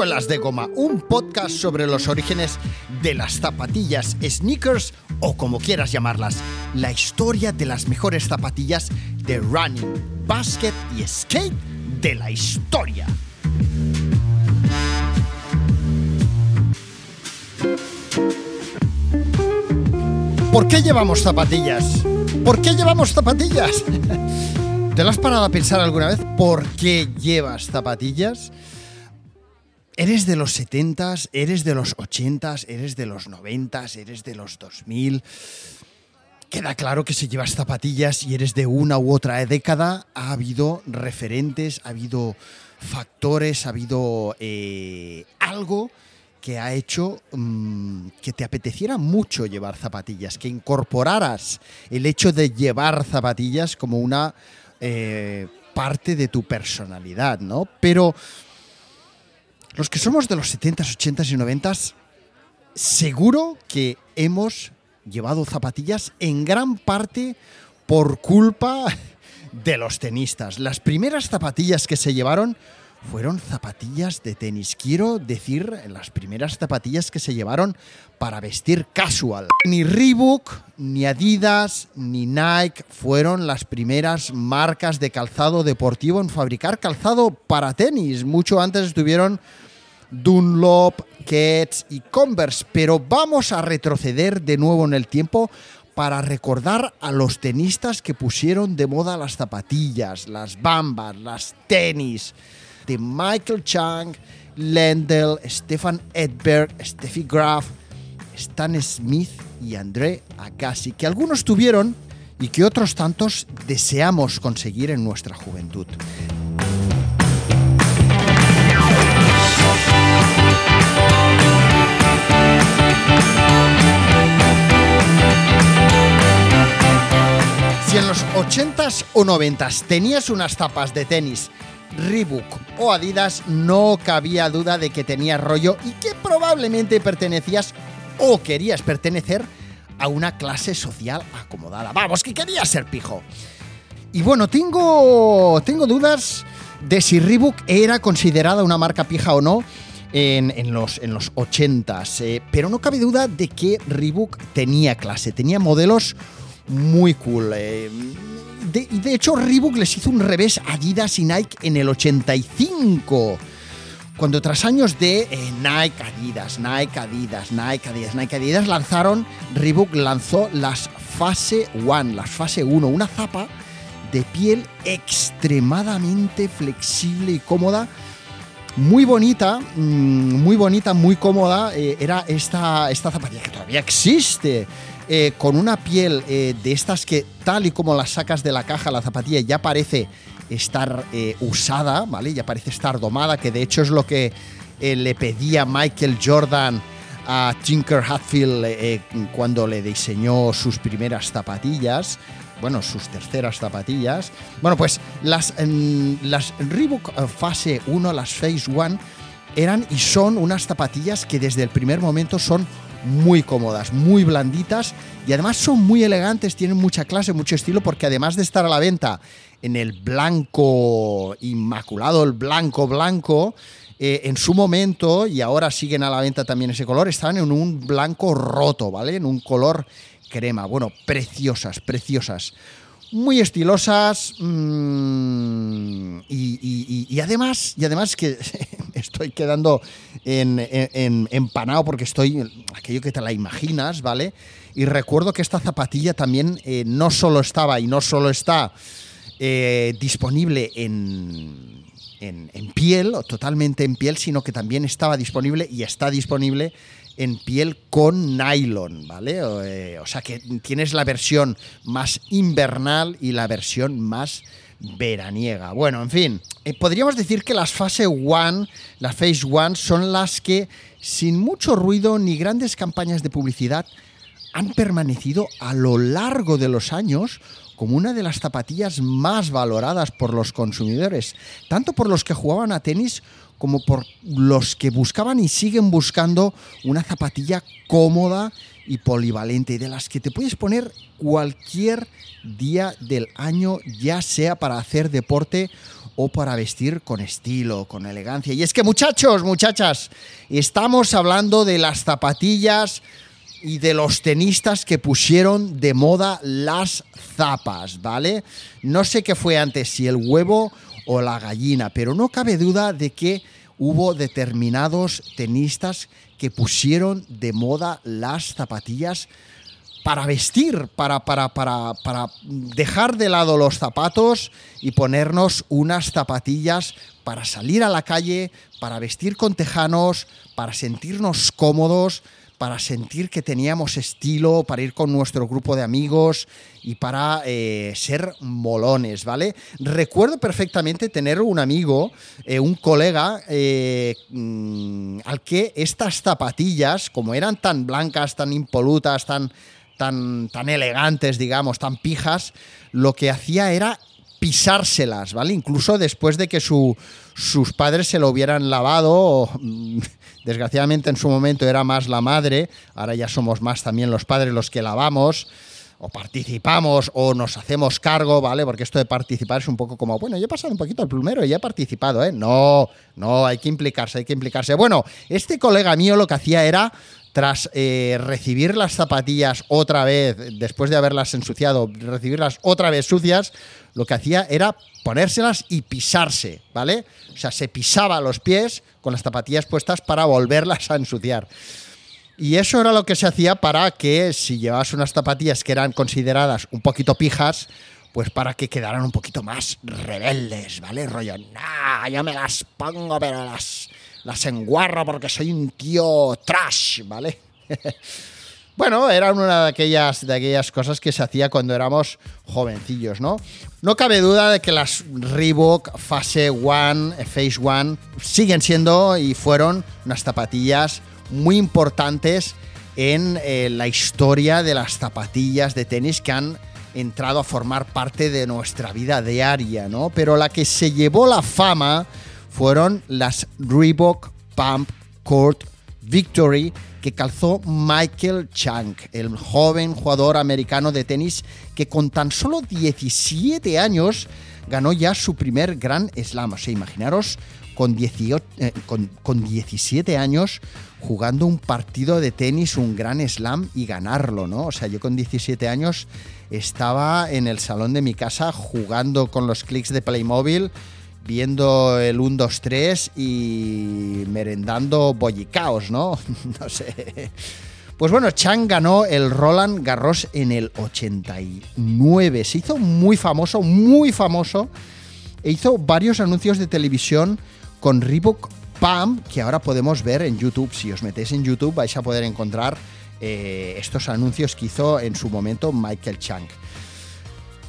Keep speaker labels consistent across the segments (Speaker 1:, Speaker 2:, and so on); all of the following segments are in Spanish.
Speaker 1: Suelas de Goma, un podcast sobre los orígenes de las zapatillas, sneakers o como quieras llamarlas, la historia de las mejores zapatillas de running, basket y skate de la historia. ¿Por qué llevamos zapatillas? ¿Por qué llevamos zapatillas? ¿Te lo has parado a pensar alguna vez por qué llevas zapatillas? ¿Eres de los 70s? ¿Eres de los 80s? ¿Eres de los 90s? ¿Eres de los 2000? Queda claro que si llevas zapatillas y eres de una u otra década, ha habido referentes, ha habido factores, ha habido eh, algo que ha hecho mm, que te apeteciera mucho llevar zapatillas, que incorporaras el hecho de llevar zapatillas como una eh, parte de tu personalidad, ¿no? Pero los que somos de los 70s, 80s y 90s, seguro que hemos llevado zapatillas en gran parte por culpa de los tenistas. Las primeras zapatillas que se llevaron fueron zapatillas de tenis. Quiero decir, las primeras zapatillas que se llevaron para vestir casual. Ni Reebok, ni Adidas, ni Nike fueron las primeras marcas de calzado deportivo en fabricar calzado para tenis. Mucho antes estuvieron Dunlop, Keds y Converse. Pero vamos a retroceder de nuevo en el tiempo para recordar a los tenistas que pusieron de moda las zapatillas, las bambas, las tenis de Michael Chang, Lendl, Stefan Edberg, Steffi Graf, Stan Smith y André Agassi, que algunos tuvieron y que otros tantos deseamos conseguir en nuestra juventud. Si en los 80s o 90s tenías unas tapas de tenis Reebok o Adidas, no cabía duda de que tenías rollo y que probablemente pertenecías o querías pertenecer a una clase social acomodada. Vamos, que querías ser pijo. Y bueno, tengo, tengo dudas de si Reebok era considerada una marca pija o no en, los, en los 80s, eh, pero no cabe duda de que Reebok tenía clase, tenía modelos muy cool. Eh, de, de hecho, Reebok les hizo un revés a Adidas y Nike en el 85. Cuando tras años de eh, Nike, Adidas, Nike, Adidas, Nike, Adidas, Nike, Adidas lanzaron, Reebok lanzó las Fase One, las Fase 1, una zapa de piel extremadamente flexible y cómoda. Muy bonita, mm, muy bonita, muy cómoda. Eh, era esta, esta zapatilla que todavía existe. Eh, con una piel eh, de estas que tal y como las sacas de la caja, la zapatilla ya parece estar usada, ¿vale? Ya parece estar domada, que de hecho es lo que le pedía Michael Jordan a Tinker Hatfield cuando le diseñó sus primeras zapatillas bueno, sus terceras zapatillas. Bueno, pues las, las Reebok Fase 1, las Phase 1, eran y son unas zapatillas que desde el primer momento son muy cómodas, muy blanditas y además son muy elegantes, tienen mucha clase, mucho estilo, porque además de estar a la venta en el blanco inmaculado, el blanco blanco, eh, en su momento, y ahora siguen a la venta también ese color, estaban en un blanco roto, ¿vale? En un color crema. Bueno, preciosas, preciosas muy estilosas mm, y, además y además que estoy quedando en, empanado porque estoy aquello que te la imaginas vale y recuerdo que esta zapatilla también eh, no solo estaba y no solo está eh, disponible en, en piel totalmente en piel sino que también estaba disponible y está disponible en piel con nylon, ¿vale? Eh, o, sea que tienes la versión más invernal y la versión más veraniega. Bueno, en fin, eh, podríamos decir que las fase 1, las phase 1 son las que sin mucho ruido ni grandes campañas de publicidad han permanecido a lo largo de los años como una de las zapatillas más valoradas por los consumidores, tanto por los que jugaban a tenis como por los que buscaban y siguen buscando una zapatilla cómoda y polivalente, de las que te puedes poner cualquier día del año, ya sea para hacer deporte o para vestir con estilo, con elegancia. Y es que muchachos, muchachas, estamos hablando de las zapatillas y de los tenistas que pusieron de moda las zapas, ¿vale? No sé qué fue antes, si el huevo o la gallina, pero no cabe duda de que hubo determinados tenistas que pusieron de moda las zapatillas para vestir, para, para, para, para dejar de lado los zapatos y ponernos unas zapatillas para salir a la calle, para vestir con tejanos, para sentirnos cómodos, para sentir que teníamos estilo, para ir con nuestro grupo de amigos y para eh, ser molones, ¿vale? Recuerdo perfectamente tener un amigo, eh, un colega, eh, mm, al que estas zapatillas, como eran tan blancas, tan impolutas, tan, tan, tan elegantes, digamos, tan pijas, lo que hacía era pisárselas, ¿vale? Incluso después de que sus padres se lo hubieran lavado, mm, Desgraciadamente en su momento era más la madre, ahora ya somos más también los padres los que lavamos o participamos o nos hacemos cargo, ¿vale? Porque esto de participar es un poco como, bueno, yo he pasado un poquito al plumero y ya he participado, ¿eh? No, no, hay que implicarse, hay que implicarse. Bueno, este colega mío lo que hacía era tras eh, recibir las zapatillas otra vez, después de haberlas ensuciado, recibirlas otra vez sucias, lo que hacía era ponérselas y pisarse, ¿vale? O sea, se pisaba los pies con las zapatillas puestas para volverlas a ensuciar. Y eso era lo que se hacía para que si llevabas unas zapatillas que eran consideradas un poquito pijas, pues para que quedaran un poquito más rebeldes, ¿vale? Rollo, nah, yo me las pongo, pero las las enguarro porque soy un tío trash, ¿vale? bueno, era una de aquellas, de aquellas cosas que se hacía cuando éramos jovencillos, ¿no? No cabe duda de que las Reebok Phase One, Phase One, siguen siendo y fueron unas zapatillas muy importantes en eh, la historia de las zapatillas de tenis que han entrado a formar parte de nuestra vida diaria, ¿no? Pero la que se llevó la fama fueron las Reebok Pump Court Victory que calzó Michael Chang, el joven jugador americano de tenis que con tan solo 17 años ganó ya su primer Grand Slam. O sea, imaginaros con, 18, eh, 17 años jugando un partido de tenis, un Grand Slam y ganarlo, ¿no? O sea, yo con 17 años estaba en el salón de mi casa jugando con los clics de Playmobil viendo el 1, 2, 3 y merendando bollicaos, ¿no? no sé. Pues bueno, Chang ganó el Roland Garros en el 89. Se hizo muy famoso, muy famoso. E hizo varios anuncios de televisión con Reebok Pam, que ahora podemos ver en YouTube. Si os metéis en YouTube vais a poder encontrar eh, estos anuncios que hizo en su momento Michael Chang.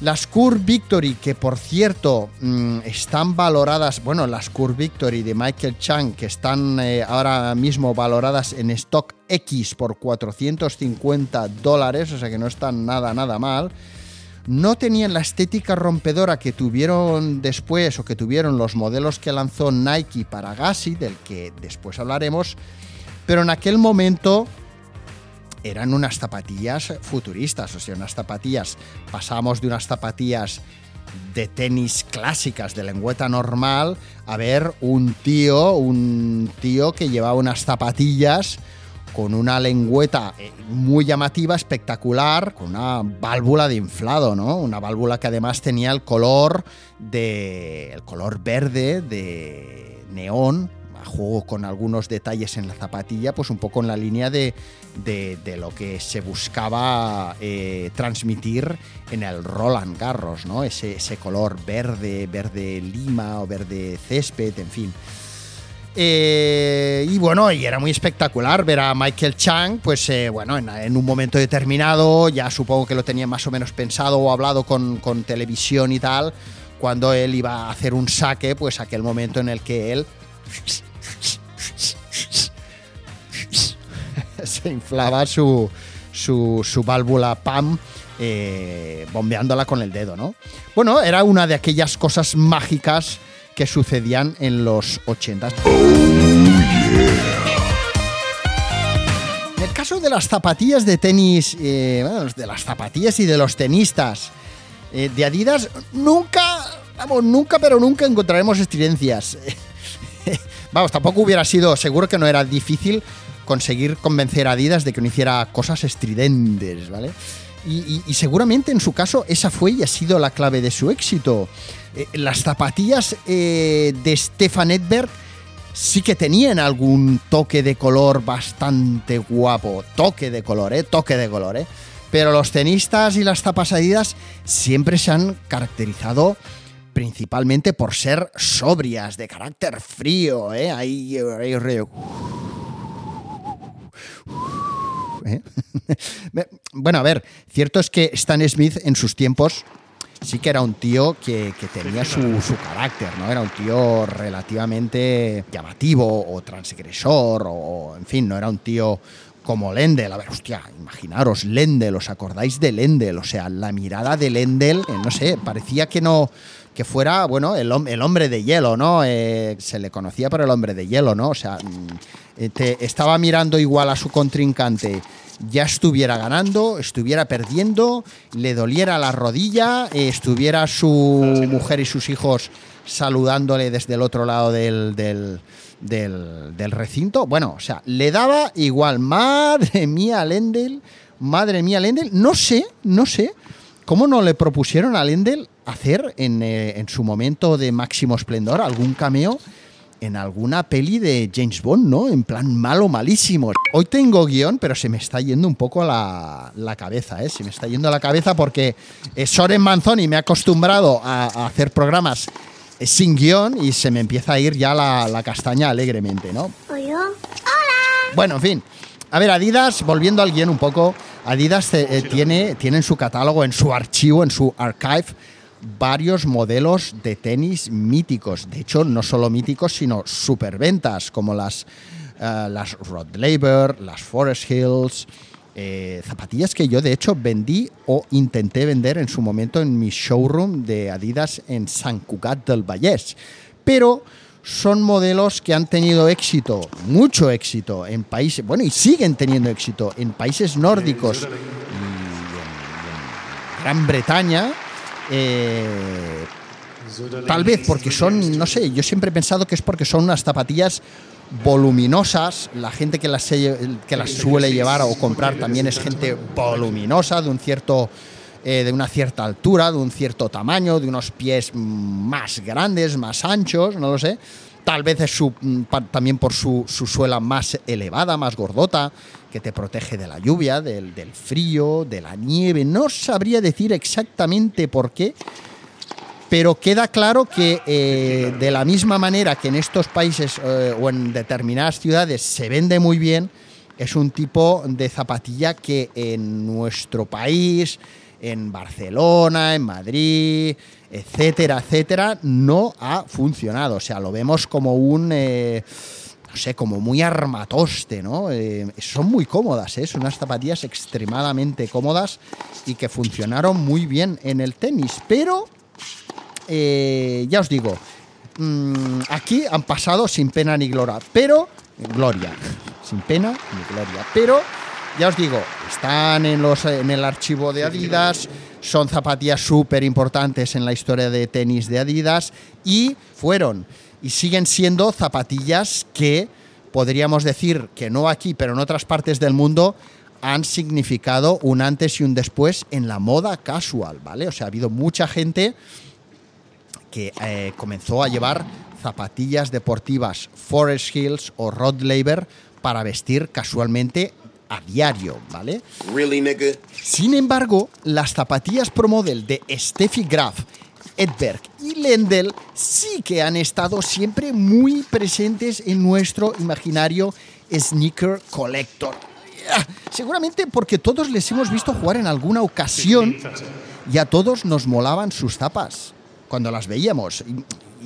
Speaker 1: Las Curve Victory, que por cierto mm, están valoradas, bueno, las Curve Victory de Michael Chang, que están eh, ahora mismo valoradas en Stock X por 450 dólares, o sea que no están nada, nada mal, no tenían la estética rompedora que tuvieron después o que tuvieron los modelos que lanzó Nike para Gassi, del que después hablaremos, pero en aquel momento eran unas zapatillas futuristas, o sea, unas zapatillas, pasamos de unas zapatillas de tenis clásicas de lengüeta normal a ver un tío, un tío que llevaba unas zapatillas con una lengüeta eh, muy llamativa, espectacular, con una válvula de inflado, ¿no? Una válvula que además tenía el color de el color verde de neón juego con algunos detalles en la zapatilla, pues un poco en la línea de, lo que se buscaba eh, transmitir en el Roland Garros, ¿no? Ese, ese, color verde, verde lima o verde césped, en fin. Eh, y bueno, y era muy espectacular ver a Michael Chang, pues eh, bueno, en, un momento determinado, ya supongo que lo tenía más o menos pensado o hablado con, con televisión y tal, cuando él iba a hacer un saque, pues aquel momento en el que él se inflaba su, su, válvula PAM eh, bombeándola con el dedo, ¿no? Bueno, era una de aquellas cosas mágicas que sucedían en los 80. En el caso de las zapatillas de tenis, eh, de las zapatillas y de los tenistas eh, de Adidas, nunca vamos, nunca, pero nunca encontraremos estridencias. vamos, tampoco hubiera sido, seguro que no era difícil conseguir convencer a Adidas de que no hiciera cosas estridentes, ¿vale? Y, seguramente en su caso esa fue y ha sido la clave de su éxito. Eh, las zapatillas eh, de Stefan Edberg sí que tenían algún toque de color bastante guapo. Toque de color, ¿eh? Toque de color, ¿eh? Pero los tenistas y las tapas Adidas siempre se han caracterizado principalmente por ser sobrias, de carácter frío, ¿eh? Ahí, ahí, ¿eh? bueno, a ver, cierto es que Stan Smith en sus tiempos sí que era un tío que, tenía su, carácter, ¿no? Era un tío relativamente llamativo o transgresor o, en fin, no era un tío como Lendl. A ver, hostia, imaginaros, Lendl, ¿os acordáis de Lendl? O sea, la mirada de Lendl, eh, no sé, parecía que no que fuera, bueno, el, hombre de hielo, ¿no? Eh, se le conocía por el hombre de hielo, ¿no? O sea, mm, estaba mirando igual a su contrincante ya estuviera ganando, estuviera perdiendo, le doliera la rodilla, eh, estuviera su mujer y sus hijos saludándole desde el otro lado del, del, del, recinto. Bueno, o sea, le daba igual. Madre mía, Lendel. Madre mía, Lendel. No sé, no sé cómo no le propusieron a Lendel hacer en, eh, en su momento de máximo esplendor algún cameo en alguna peli de James Bond, ¿no? En plan malo, malísimo. Hoy tengo guion, pero se me está yendo un poco la, la cabeza, ¿eh? Se me está yendo la cabeza porque eh, Soren Manzoni me ha acostumbrado a, hacer programas eh, sin guion y se me empieza a ir ya la, castaña alegremente, ¿no?
Speaker 2: ¿Hola?
Speaker 1: Bueno, en fin. A ver, Adidas, volviendo al guion un poco, Adidas eh, tiene, tiene en su catálogo, en su archivo, en su archive, varios modelos de tenis míticos. De hecho, no solo míticos, sino superventas, como las, uh, las Rod Laver, las Forest Hills. Eh, zapatillas que yo de hecho vendí o intenté vender en su momento en mi showroom de Adidas en San Cugat del Vallès. Pero son modelos que han tenido éxito, mucho éxito en países, bueno, y siguen teniendo éxito en países nórdicos y en Gran Bretaña eh, tal vez porque son, no sé, yo siempre he pensado que es porque son unas zapatillas voluminosas. La gente que las, que las suele llevar o comprar también es gente voluminosa, de un cierto. Eh, de una cierta altura, de un cierto tamaño, de unos pies más grandes, más anchos, no lo sé. Tal vez es su, mm, también por su, suela más elevada, más gordota, que te protege de la lluvia, del, frío, de la nieve. No sabría decir exactamente por qué, pero queda claro que eh, de la misma manera que en estos países eh, o en determinadas ciudades se vende muy bien, es un tipo de zapatilla que en nuestro país, en Barcelona, en Madrid, etcétera, etcétera, no ha funcionado. O sea, lo vemos como un... Eh, no sé, como muy armatoste, ¿no? Eh, son muy cómodas, ¿eh? son unas zapatillas extremadamente cómodas y que funcionaron muy bien en el tenis, pero eh, ya os digo, mm, aquí han pasado sin pena ni gloria, pero gloria, sin pena ni gloria, pero ya os digo, están en, los, en el archivo de Adidas, son zapatillas súper importantes en la historia de tenis de Adidas y fueron y siguen siendo zapatillas que podríamos decir que no aquí, pero en otras partes del mundo han significado un antes y un después en la moda casual, ¿vale? O sea, ha habido mucha gente que eh, comenzó a llevar zapatillas deportivas Forest Hills o Rod Laver para vestir casualmente a diario, ¿vale? Sin embargo, las zapatillas Pro Model de Steffi Graf Edberg y Lendl sí que han estado siempre muy presentes en nuestro imaginario sneaker collector. Seguramente porque todos les hemos visto jugar en alguna ocasión y a todos nos molaban sus tapas cuando las veíamos.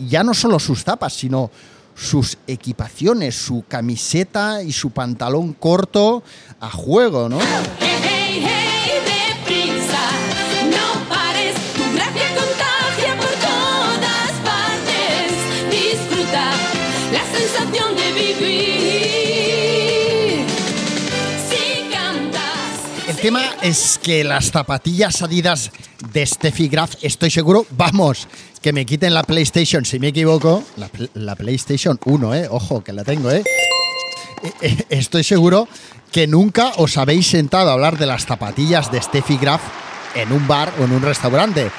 Speaker 1: Ya no solo sus tapas, sino sus equipaciones, su camiseta y su pantalón corto a juego, ¿no? El tema es que las zapatillas Adidas de Steffi Graf, estoy seguro, vamos, que me quiten la PlayStation, si me equivoco, la, PlayStation 1, ¿eh? Ojo, que la tengo, ¿eh? ¿eh? eh, Estoy seguro que nunca os habéis sentado a hablar de las zapatillas de Steffi Graf en un bar o en un restaurante.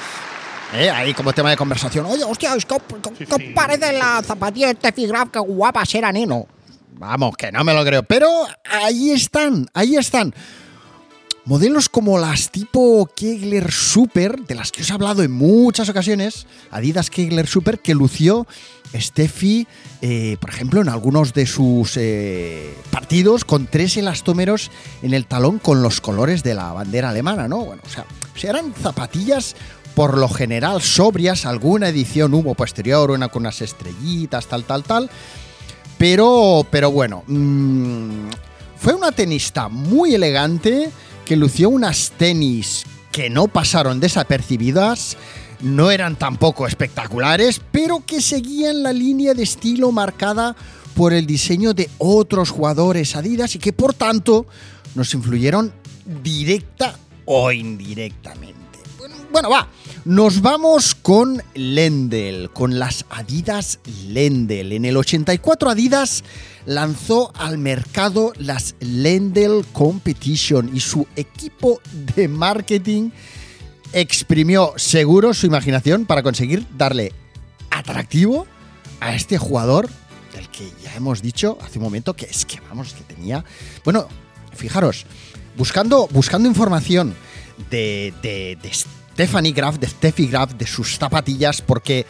Speaker 1: ¿Eh? Ahí como tema de conversación. Oye, hostia, ¿qué, parece la zapatilla de Steffi Graf? Qué guapa será, neno. Vamos, que no me lo creo. Pero ahí están, ahí están. Modelos como las tipo Kegler Super, de las que os he hablado en muchas ocasiones, Adidas Kegler Super, que lució Steffi, eh, por ejemplo, en algunos de sus eh, partidos, con tres elastómeros en el talón con los colores de la bandera alemana, ¿no? Bueno, o sea, eran zapatillas por lo general sobrias, alguna edición hubo posterior, una con unas estrellitas, tal, tal, tal. Pero, pero bueno, mmm, fue una tenista muy elegante que lució unas tenis que no pasaron desapercibidas, no eran tampoco espectaculares, pero que seguían la línea de estilo marcada por el diseño de otros jugadores Adidas y que por tanto nos influyeron directa o indirectamente. Bueno, va, nos vamos con Lendl, con las Adidas Lendl. En el 84 Adidas lanzó al mercado las Lendl Competition y su equipo de marketing exprimió seguro su imaginación para conseguir darle atractivo a este jugador del que ya hemos dicho hace un momento que es que vamos, que tenía... Bueno, fijaros, buscando, buscando información de, de, de Stephanie Graf, de Steffi Graf, de sus zapatillas, porque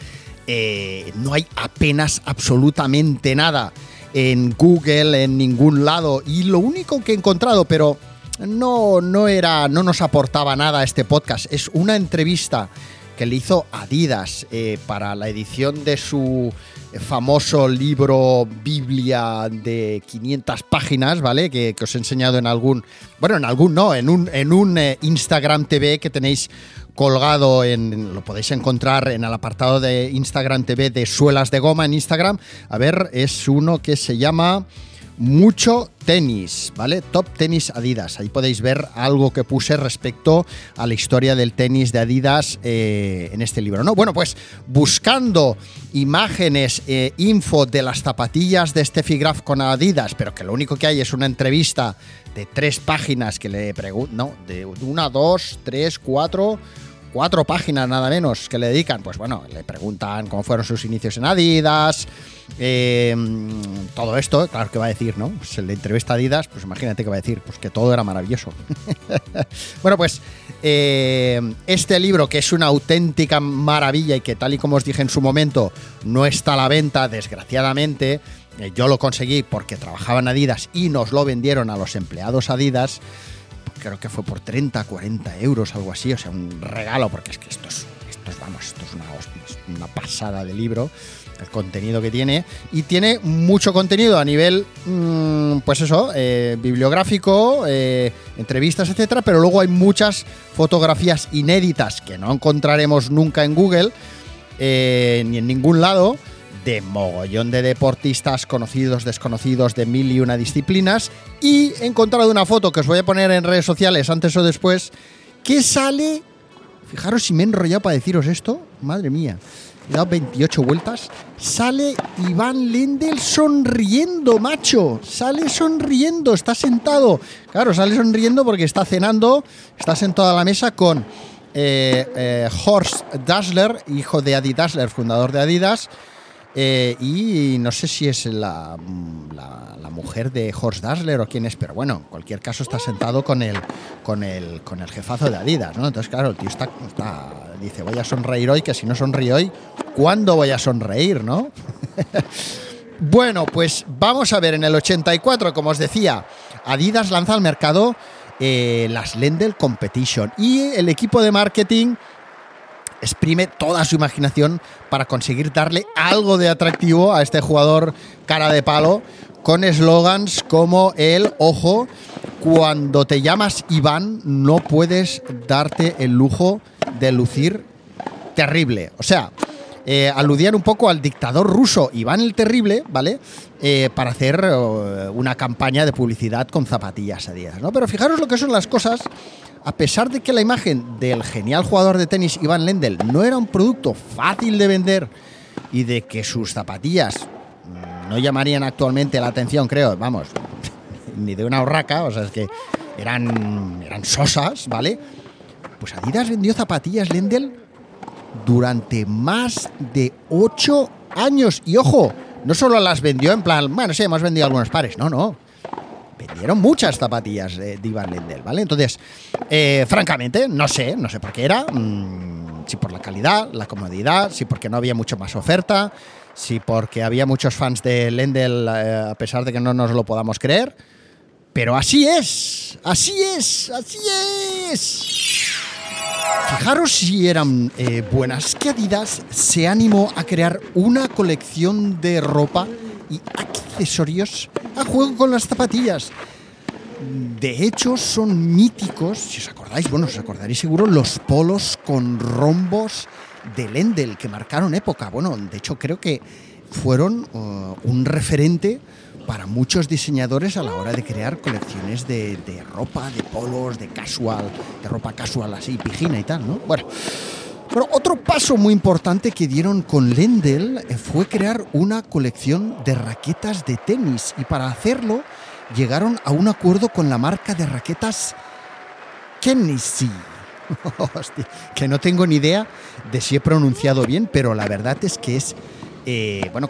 Speaker 1: eh, no hay apenas absolutamente nada en Google, en ningún lado. Y lo único que he encontrado, pero no, no era, no nos aportaba nada este podcast, es una entrevista que le hizo Adidas eh, para la edición de su famoso libro Biblia de 500 páginas, ¿vale? Que, os he enseñado en algún, bueno, en algún no, en un, en un eh, Instagram TV que tenéis colgado en, lo podéis encontrar en el apartado de Instagram TV de suelas de goma en Instagram. A ver, es uno que se llama mucho tenis, ¿vale? Top tenis Adidas. Ahí podéis ver algo que puse respecto a la historia del tenis de Adidas eh, en este libro, ¿no? Bueno, pues buscando imágenes, eh, info de las zapatillas de Steffi Graf con Adidas, pero que lo único que hay es una entrevista de tres páginas que le pregunto, no, de una, dos, tres, cuatro cuatro páginas nada menos que le dedican, pues bueno, le preguntan cómo fueron sus inicios en Adidas, eh, todo esto, claro que va a decir, ¿no? Pues el de entrevista a Adidas, pues imagínate que va a decir, pues que todo era maravilloso. bueno, pues eh, este libro, que es una auténtica maravilla y que tal y como os dije en su momento, no está a la venta, desgraciadamente, eh, yo lo conseguí porque trabajaba en Adidas y nos lo vendieron a los empleados Adidas creo que fue por 30, 40 euros, algo así, o sea, un regalo, porque es que esto es, esto es vamos, esto es una, pasada de libro, el contenido que tiene, y tiene mucho contenido a nivel, mm, pues eso, eh, bibliográfico, eh, entrevistas, etcétera, pero luego hay muchas fotografías inéditas que no encontraremos nunca en Google, eh, ni en ningún lado, de mogollón de deportistas conocidos, desconocidos de mil y una disciplinas. Y he encontrado una foto que os voy a poner en redes sociales antes o después, que sale... Fijaros si me he enrollado para deciros esto. Madre mía. He dado 28 vueltas. Sale Iván Lendel sonriendo, macho. Sale sonriendo, está sentado. Claro, sale sonriendo porque está cenando, está sentado a la mesa con eh, eh, Horst Dassler, hijo de Adi Dassler, fundador de Adidas, eh, y no sé si es la, la, mujer de Horst Dassler o quién es, pero bueno, en cualquier caso está sentado con el, con el, con el jefazo de Adidas, ¿no? Entonces, claro, el tío está, dice, voy a sonreír hoy, que si no sonrío hoy, ¿cuándo voy a sonreír, no? bueno, pues vamos a ver, en el 84, como os decía, Adidas lanza al mercado eh, las Lendl Competition y el equipo de marketing exprime toda su imaginación para conseguir darle algo de atractivo a este jugador cara de palo con eslogans como el ojo, cuando te llamas Iván no puedes darte el lujo de lucir terrible. O sea, eh, aludían un poco al dictador ruso Iván el Terrible, ¿vale? Eh, para hacer eh, una campaña de publicidad con zapatillas a ¿no? Pero fijaros lo que son las cosas a pesar de que la imagen del genial jugador de tenis Ivan Lendl no era un producto fácil de vender y de que sus zapatillas no llamarían actualmente la atención, creo, vamos, ni de una horraca, o sea, es que eran, eran sosas, ¿vale? Pues Adidas vendió zapatillas Lendl durante más de ocho años. Y ojo, no solo las vendió en plan, bueno, sí, hemos vendido algunos pares, no, no. Vendieron muchas zapatillas de Ivan Lendl, ¿vale? Entonces, eh, francamente, no sé, no sé por qué era. Mm, si por la calidad, la comodidad, si porque no había mucho más oferta, si porque había muchos fans de Lendl, eh, a pesar de que no nos lo podamos creer. Pero así es, así es, así es. Fijaros si eran eh, buenas que Adidas se animó a crear una colección de ropa y accesorios a juego con las zapatillas. De hecho, son míticos, si os acordáis, bueno, os acordaréis seguro, los polos con rombos de Lendl que marcaron época. Bueno, de hecho creo que fueron uh, un referente para muchos diseñadores a la hora de crear colecciones de, ropa, de polos, de casual, de ropa casual así, pijina y tal, ¿no? Bueno. Pero otro paso muy importante que dieron con Lendl eh, fue crear una colección de raquetas de tenis y para hacerlo llegaron a un acuerdo con la marca de raquetas Kennedy. que no tengo ni idea de si he pronunciado bien, pero la verdad es que es, eh, bueno,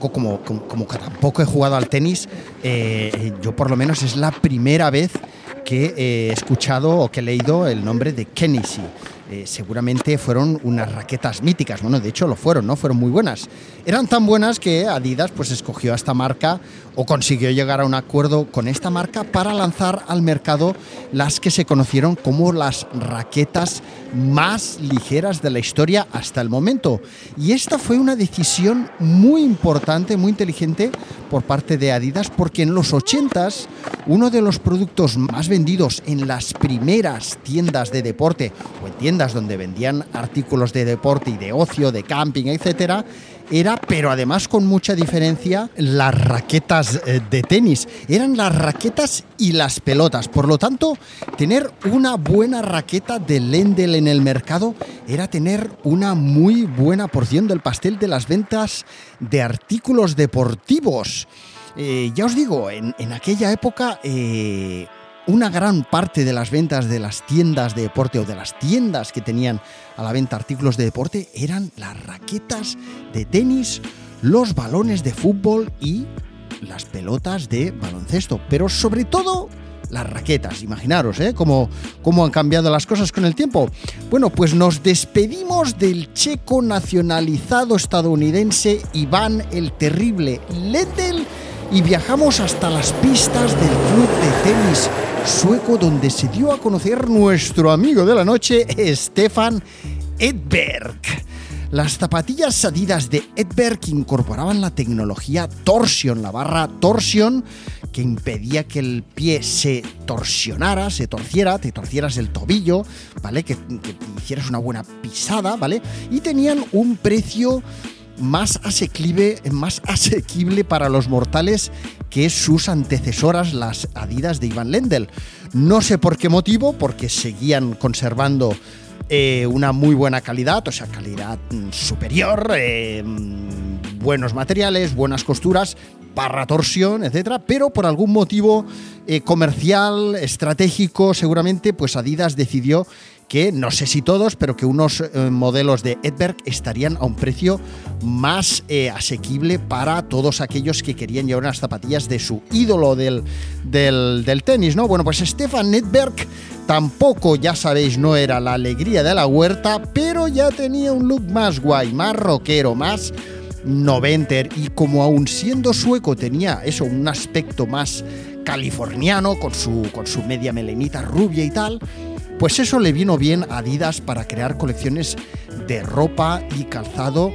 Speaker 1: como, como, tampoco he jugado al tenis, eh, yo por lo menos es la primera vez que he escuchado o que he leído el nombre de Kennedy. Eh, seguramente fueron unas raquetas míticas. Bueno, de hecho lo fueron, ¿no? Fueron muy buenas. Eran tan buenas que Adidas pues escogió a esta marca o consiguió llegar a un acuerdo con esta marca para lanzar al mercado las que se conocieron como las raquetas más ligeras de la historia hasta el momento. Y esta fue una decisión muy importante, muy inteligente por parte de Adidas porque en los 80s uno de los productos más vendidos en las primeras tiendas de deporte o en tiendas donde vendían artículos de deporte y de ocio, de camping, etcétera, era, pero además con mucha diferencia, las raquetas eh, de tenis. Eran las raquetas y las pelotas. Por lo tanto, tener una buena raqueta de Lendl en el mercado era tener una muy buena porción del pastel de las ventas de artículos deportivos. Eh, ya os digo, en, aquella época eh, una gran parte de las ventas de las tiendas de deporte o de las tiendas que tenían a la venta artículos de deporte eran las raquetas de tenis, los balones de fútbol y las pelotas de baloncesto. Pero sobre todo las raquetas. Imaginaros, ¿eh? Cómo, cómo, han cambiado las cosas con el tiempo. Bueno, pues nos despedimos del checo nacionalizado estadounidense Iván el Terrible Lettel y viajamos hasta las pistas del club de tenis sueco donde se dio a conocer nuestro amigo de la noche, Stefan Edberg. Las zapatillas Adidas de Edberg incorporaban la tecnología Torsion, la barra Torsion, que impedía que el pie se torsionara, se torciera, te torcieras el tobillo, ¿vale? Que, que hicieras una buena pisada, ¿vale? Y tenían un precio más asequible, más asequible para los mortales que sus antecesoras, las Adidas de Ivan Lendl. No sé por qué motivo, porque seguían conservando eh, una muy buena calidad, o sea, calidad mm, superior, eh, mm, buenos materiales, buenas costuras, barra torsión, etcétera, pero por algún motivo eh, comercial, estratégico, seguramente, pues Adidas decidió que no sé si todos, pero que unos eh, modelos de Edberg estarían a un precio más eh, asequible para todos aquellos que querían llevar unas zapatillas de su ídolo del, del, tenis, ¿no? Bueno, pues Stefan Edberg tampoco, ya sabéis, no era la alegría de la huerta, pero ya tenía un look más guay, más rockero, más noventer y como aún siendo sueco tenía eso, un aspecto más californiano con su, con su media melenita rubia y tal, pues eso le vino bien a Adidas para crear colecciones de ropa y calzado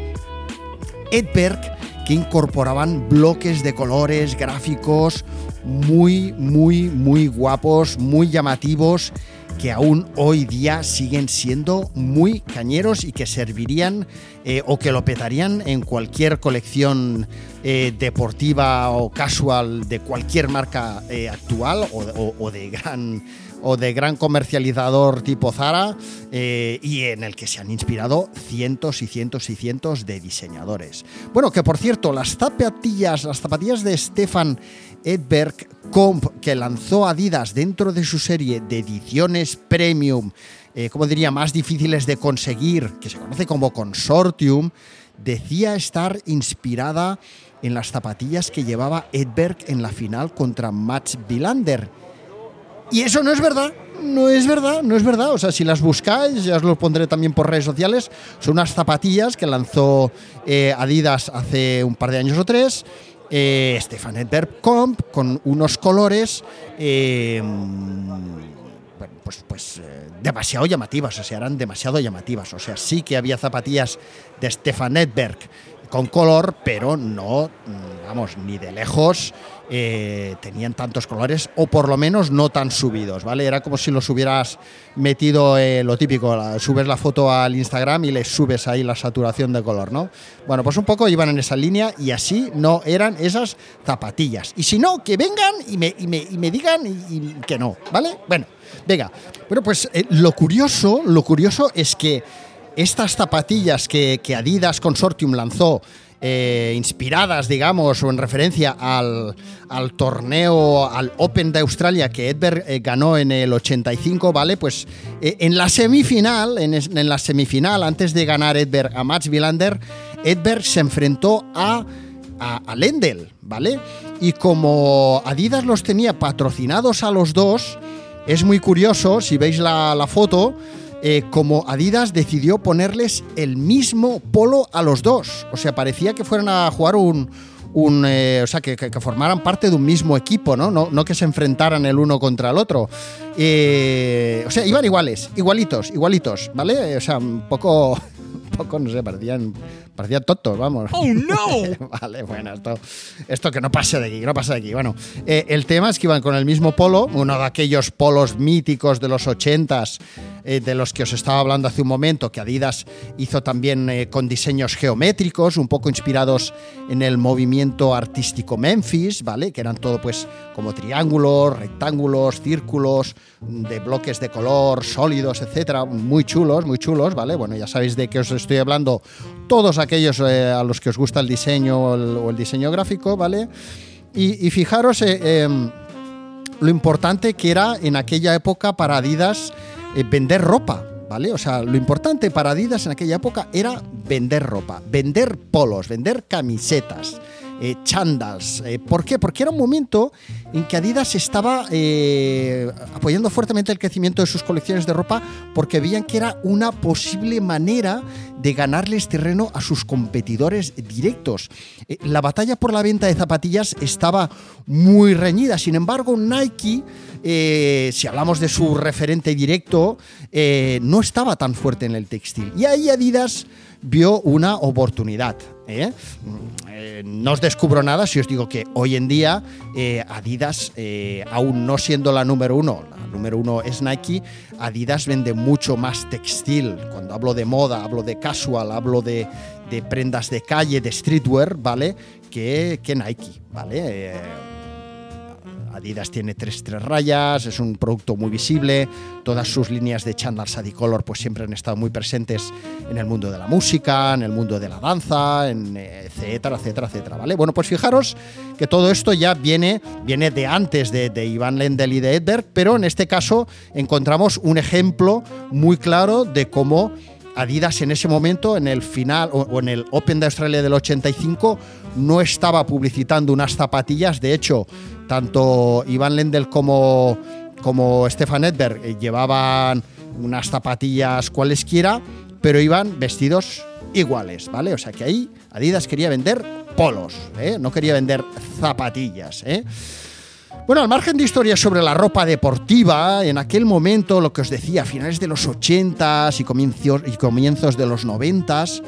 Speaker 1: Edberg que incorporaban bloques de colores, gráficos muy, muy, muy guapos, muy llamativos que aún hoy día siguen siendo muy cañeros y que servirían eh, o que lo petarían en cualquier colección eh, deportiva o casual de cualquier marca eh, actual o, de gran o de gran comercializador tipo Zara y en el que se han inspirado cientos y cientos y cientos de diseñadores. Bueno, que por cierto, las zapatillas, las zapatillas de Stefan Edberg Comp que lanzó Adidas dentro de su serie de ediciones premium, eh, como diría, más difíciles de conseguir, que se conoce como Consortium, decía estar inspirada en las zapatillas que llevaba Edberg en la final contra Mats Bilander. Y eso no es verdad, no es verdad, no es verdad. O sea, si las buscáis, ya os lo pondré también por redes sociales, son unas zapatillas que lanzó eh, Adidas hace un par de años o tres eh, Stefan Comp con unos colores eh, pues, pues eh, demasiado llamativas, o sea, eran demasiado llamativas. O sea, sí que había zapatillas de Stefan Edberg con color, pero no, vamos, ni de lejos eh, tenían tantos colores, o por lo menos no tan subidos, ¿vale? Era como si los hubieras metido eh, lo típico, subes la foto al Instagram y le subes ahí la saturación de color, ¿no? Bueno, pues un poco iban en esa línea y así no eran esas zapatillas. Y si no, que vengan y me, digan que no, ¿vale? Bueno, venga. Bueno, pues eh, lo curioso, lo curioso es que estas zapatillas que, Adidas Consortium lanzó, eh, inspiradas, digamos, o en referencia al, torneo, al Open de Australia que Edberg eh, ganó en el 85, ¿vale? Pues eh, en la semifinal, en, la semifinal, antes de ganar Edberg a Mats Wilander, Edberg se enfrentó a, a, Lendl, ¿vale? Y como Adidas los tenía patrocinados a los dos, es muy curioso, si veis la, la foto, eh, como Adidas decidió ponerles el mismo polo a los dos. O sea, parecía que fueran a jugar un, eh, o sea, que, formaran parte de un mismo equipo, ¿no? No, que se enfrentaran el uno contra el otro. Eh, o sea, iban iguales, igualitos, igualitos, ¿vale? O sea, un poco, un poco, no sé, parecían, parecían tontos, vamos.
Speaker 2: ¡Oh, no!
Speaker 1: vale, bueno, esto, esto que no pase de aquí, que no pase de aquí. Bueno, el tema es que iban con el mismo polo, uno de aquellos polos míticos de los ochentas eh, de los que os estaba hablando hace un momento, que Adidas hizo también eh, con diseños geométricos, un poco inspirados en el movimiento artístico Memphis, ¿vale? Que eran todo pues como triángulos, rectángulos, círculos, de bloques de color, sólidos, etcétera, muy chulos, muy chulos, ¿vale? Bueno, ya sabéis de qué os estoy hablando, todos aquellos eh, a los que os gusta el diseño o el, diseño gráfico, ¿vale? Y, fijaros em, lo importante que era en aquella época para Adidas eh, vender ropa, ¿vale? O sea, lo importante para Adidas en aquella época era vender ropa, vender polos, vender camisetas eh, chandals. Eh, ¿Por qué? Porque era un momento en que Adidas estaba eh, apoyando fuertemente el crecimiento de sus colecciones de ropa porque veían que era una posible manera de ganarles terreno a sus competidores directos. Eh, la batalla por la venta de zapatillas estaba muy reñida, sin embargo Nike, si hablamos de su referente directo, no estaba tan fuerte en el textil. Y ahí Adidas vio una oportunidad. ¿Eh? Eh, no os descubro nada si os digo que hoy en día eh, Adidas, aún no siendo la número uno, la número uno es Nike, Adidas vende mucho más textil. Cuando hablo de moda, hablo de casual, hablo de, prendas de calle, de streetwear, ¿vale? Que, que Nike, ¿vale? Adidas tiene tres, tres rayas, es un producto muy visible, todas sus líneas de Chandler Sadicolor pues siempre han estado muy presentes en el mundo de la música, en el mundo de la danza, en etcétera, etcétera, etcétera, ¿vale? Bueno, pues fijaros que todo esto ya viene, viene de antes de, de Ivan Lendl y de Edberg, pero en este caso encontramos un ejemplo muy claro de cómo Adidas en ese momento, en el final o, en el Open de Australia del 85, no estaba publicitando unas zapatillas. De hecho, tanto Ivan Lendl como, como Stefan Edberg eh, llevaban unas zapatillas cualesquiera, pero iban vestidos iguales, ¿vale? O sea que ahí Adidas quería vender polos, ¿eh? no quería vender zapatillas, ¿eh? Bueno, al margen de historias sobre la ropa deportiva, en aquel momento, lo que os decía, a finales de los 80s y comienzos, y comienzos de los 90s,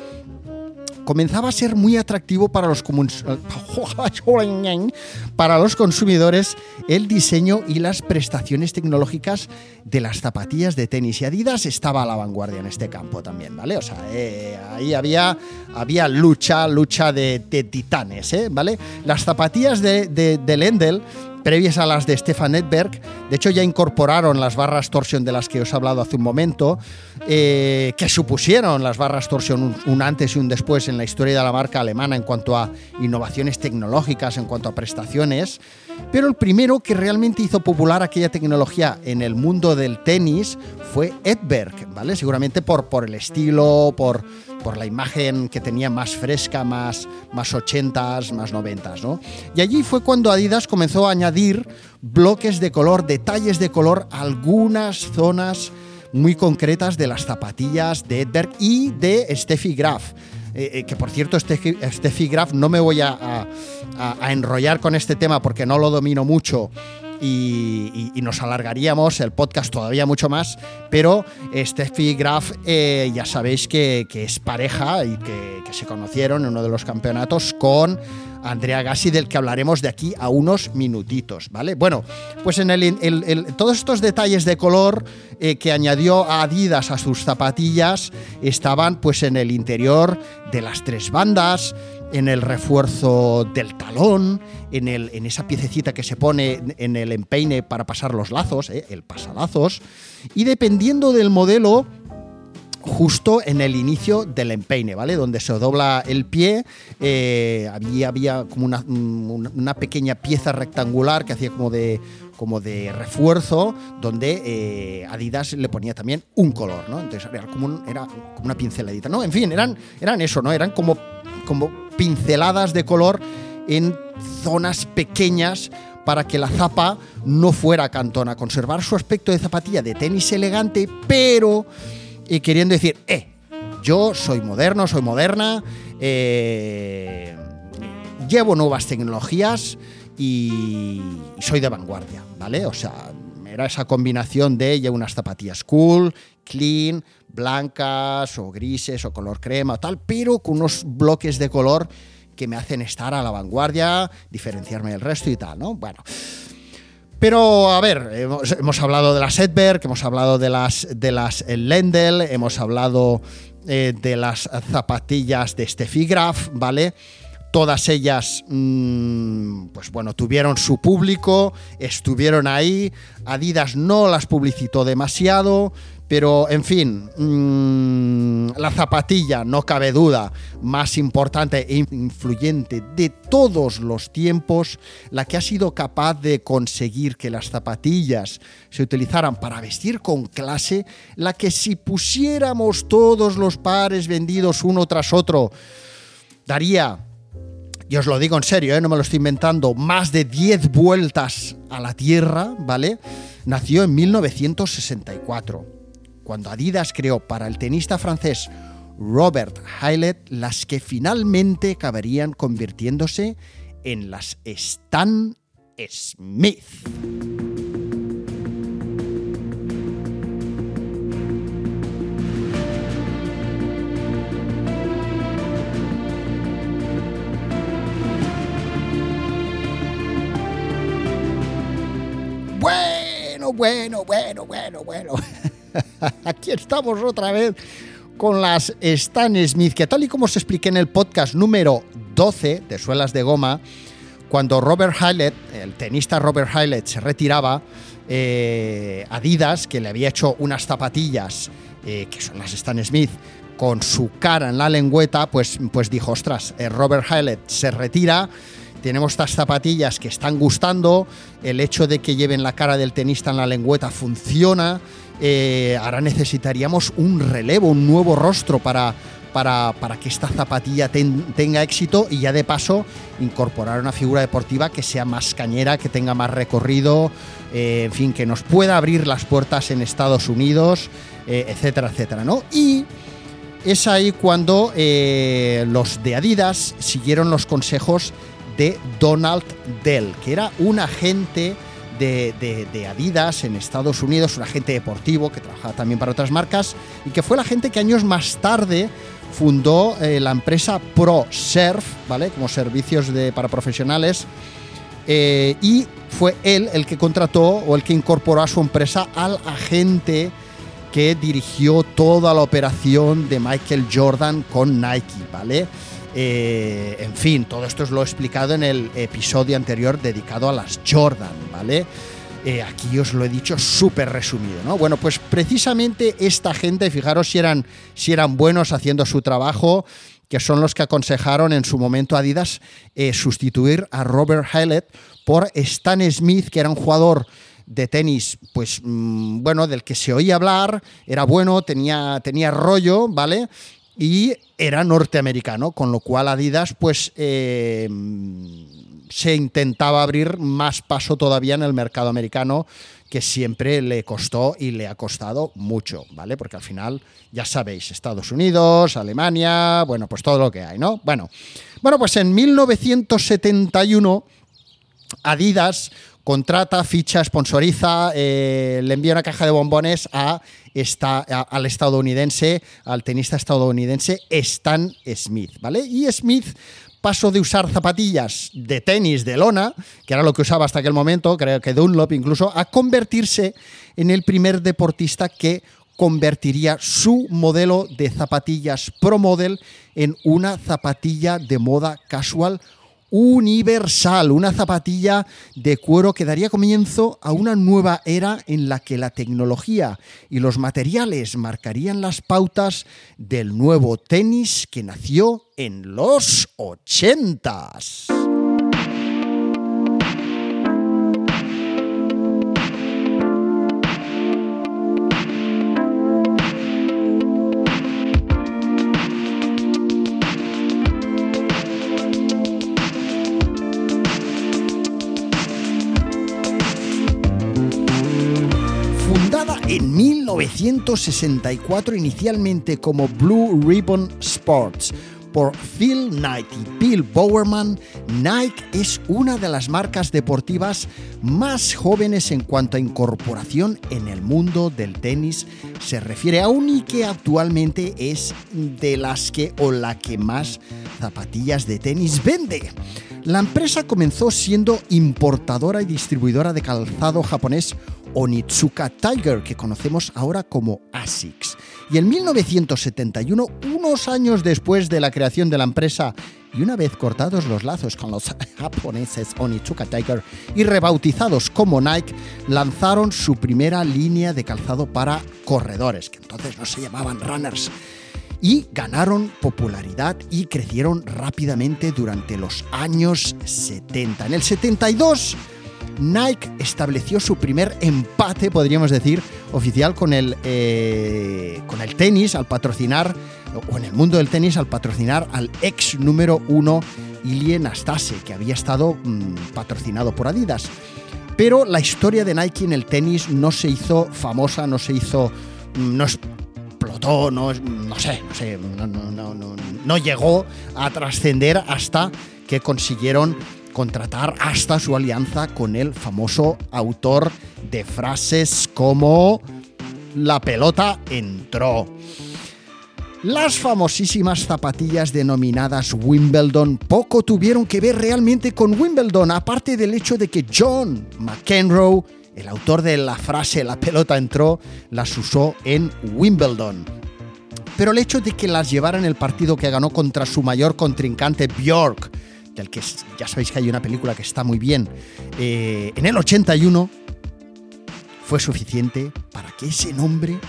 Speaker 1: comenzaba a ser muy atractivo para los, para los consumidores el diseño y las prestaciones tecnológicas de las zapatillas de tenis. Y Adidas estaba a la vanguardia en este campo también, ¿vale? O sea, eh, ahí había, había lucha, lucha de, titanes, ¿eh? ¿vale? Las zapatillas de, de, de Lendl previas a las de Stefan Edberg. De hecho, ya incorporaron las barras torsión de las que os he hablado hace un momento, eh, que supusieron las barras torsión un, antes y un después en la historia de la marca alemana en cuanto a innovaciones tecnológicas, en cuanto a prestaciones. Pero el primero que realmente hizo popular aquella tecnología en el mundo del tenis fue Edberg, ¿vale? Seguramente por, por el estilo, por por la imagen que tenía más fresca, más, más 80s, más 90s, ¿no? Y allí fue cuando Adidas comenzó a añadir bloques de color, detalles de color, algunas zonas muy concretas de las zapatillas de Edberg y de Steffi Graf. Eh, eh, que por cierto, Steffi, Graf no me voy a, a enrollar con este tema porque no lo domino mucho y, nos alargaríamos el podcast todavía mucho más, pero Steffi Graf eh, ya sabéis que, es pareja y que, se conocieron en uno de los campeonatos con Andrea Gassi, del que hablaremos de aquí a unos minutitos, ¿vale? Bueno, pues en el, todos estos detalles de color eh, que añadió Adidas a sus zapatillas estaban pues en el interior de las tres bandas, en el refuerzo del talón, en, el, en esa piececita que se pone en el empeine para pasar los lazos, ¿eh? el pasalazos, y dependiendo del modelo, justo en el inicio del empeine, ¿vale? Donde se dobla el pie, eh, había, había como una, una, pequeña pieza rectangular que hacía como de, como de refuerzo, donde eh, Adidas le ponía también un color, ¿no? Entonces era como, era como una pinceladita, ¿no? En fin, eran, eran eso, ¿no? Eran como, como pinceladas de color en zonas pequeñas para que la zapa no fuera cantona, conservar su aspecto de zapatilla de tenis elegante, pero queriendo decir, eh, yo soy moderno, soy moderna, eh, llevo nuevas tecnologías y soy de vanguardia, ¿vale? O sea, era esa combinación de llevo unas zapatillas cool, clean, blancas o grises o color crema tal, pero con unos bloques de color que me hacen estar a la vanguardia, diferenciarme del resto y tal, ¿no? Bueno. Pero, a ver, hemos, hablado de las Edberg, hemos hablado de las, de las Lendl, hemos hablado eh, de las zapatillas de Steffi Graf, ¿vale? Todas ellas, mm, pues bueno, tuvieron su público, estuvieron ahí. Adidas no las publicitó demasiado, pero, en fin, mm, la zapatilla, no cabe duda, más importante e influyente de todos los tiempos, la que ha sido capaz de conseguir que las zapatillas se utilizaran para vestir con clase, la que si pusiéramos todos los pares vendidos uno tras otro, daría y os lo digo en serio, ¿eh? no me lo estoy inventando, más de 10 vueltas a la Tierra, ¿vale? Nació en 1964 cuando Adidas creó para el tenista francés Robert Hylett las que finalmente acabarían convirtiéndose en las Stan Smith. Bueno, bueno, bueno, bueno, bueno. Aquí estamos otra vez con las Stan Smith, que tal y como os expliqué en el podcast número 12 de Suelas de Goma, cuando Robert Hylett, el tenista Robert Hylett, se retiraba, eh, Adidas, que le había hecho unas zapatillas, eh, que son las Stan Smith, con su cara en la lengüeta, pues, pues dijo, ostras, eh, Robert Hylett se retira, tenemos estas zapatillas que están gustando, el hecho de que lleven la cara del tenista en la lengüeta funciona, eh, ahora necesitaríamos un relevo, un nuevo rostro para, para, que esta zapatilla tenga éxito y ya de paso incorporar una figura deportiva que sea más cañera, que tenga más recorrido, eh, en fin, que nos pueda abrir las puertas en Estados Unidos, eh, etcétera, etcétera, ¿no? Y es ahí cuando los de Adidas siguieron los consejos de Donald Dell, que era un agente de, Adidas en Estados Unidos, un agente deportivo que trabajaba también para otras marcas y que fue la gente que años más tarde fundó eh, la empresa ProSurf, ¿vale? Como servicios de, para profesionales. Eh, y fue él el que contrató o el que incorporó a su empresa al agente que dirigió toda la operación de Michael Jordan con Nike, ¿vale? Eh, en fin, todo esto os lo he explicado en el episodio anterior dedicado a las Jordan, ¿vale? Eh, aquí os lo he dicho súper resumido, ¿no? Bueno, pues precisamente esta gente, fijaros si eran, si eran buenos haciendo su trabajo, que son los que aconsejaron en su momento a Adidas eh, sustituir a Robert Hallett por Stan Smith, que era un jugador de tenis, pues mm, bueno, del que se oía hablar, era bueno, tenía, tenía rollo, ¿vale? Y era norteamericano, con lo cual Adidas, pues eh, se intentaba abrir más paso todavía en el mercado americano, que siempre le costó y le ha costado mucho, ¿vale? Porque al final, ya sabéis, Estados Unidos, Alemania, bueno, pues todo lo que hay, ¿no? Bueno, bueno pues en 1971 Adidas contrata, ficha, sponsoriza, eh, le envía una caja de bombones a esta, al estadounidense, al tenista estadounidense Stan Smith, ¿vale? Y Smith pasó de usar zapatillas de tenis de lona, que era lo que usaba hasta aquel momento, creo que Dunlop incluso, a convertirse en el primer deportista que convertiría su modelo de zapatillas Pro Model en una zapatilla de moda casual universal, una zapatilla de cuero que daría comienzo a una nueva era en la que la tecnología y los materiales marcarían las pautas del nuevo tenis que nació en los ochentas. 1964 inicialmente como Blue Ribbon Sports por Phil Knight y Bill Bowerman, Nike es una de las marcas deportivas más jóvenes en cuanto a incorporación en el mundo del tenis se refiere, aún y que actualmente es de las que o la que más zapatillas de tenis vende. La empresa comenzó siendo importadora y distribuidora de calzado japonés Onitsuka Tiger, que conocemos ahora como ASICS. Y en 1971, unos años después de la creación de la empresa y una vez cortados los lazos con los japoneses Onitsuka Tiger y rebautizados como Nike, lanzaron su primera línea de calzado para corredores, que entonces no se llamaban runners. Y ganaron popularidad y crecieron rápidamente durante los años 70. En el 72 Nike estableció su primer empate, podríamos decir, oficial con el, eh, con el tenis al patrocinar, o en el mundo del tenis al patrocinar al ex número uno Ilie Nastase, que había estado mm, patrocinado por Adidas. Pero la historia de Nike en el tenis no se hizo famosa, no se hizo. Mm, no explotó, no, no sé, no sé, no, no, no llegó a trascender hasta que consiguieron contratar hasta su alianza con el famoso autor de frases como la pelota entró. Las famosísimas zapatillas denominadas Wimbledon poco tuvieron que ver realmente con Wimbledon, aparte del hecho de que John McEnroe, el autor de la frase la pelota entró, las usó en Wimbledon. Pero el hecho de que las llevara en el partido que ganó contra su mayor contrincante Bjork, del que ya sabéis que hay una película que está muy bien, eh, en el 81 fue suficiente para que ese nombre,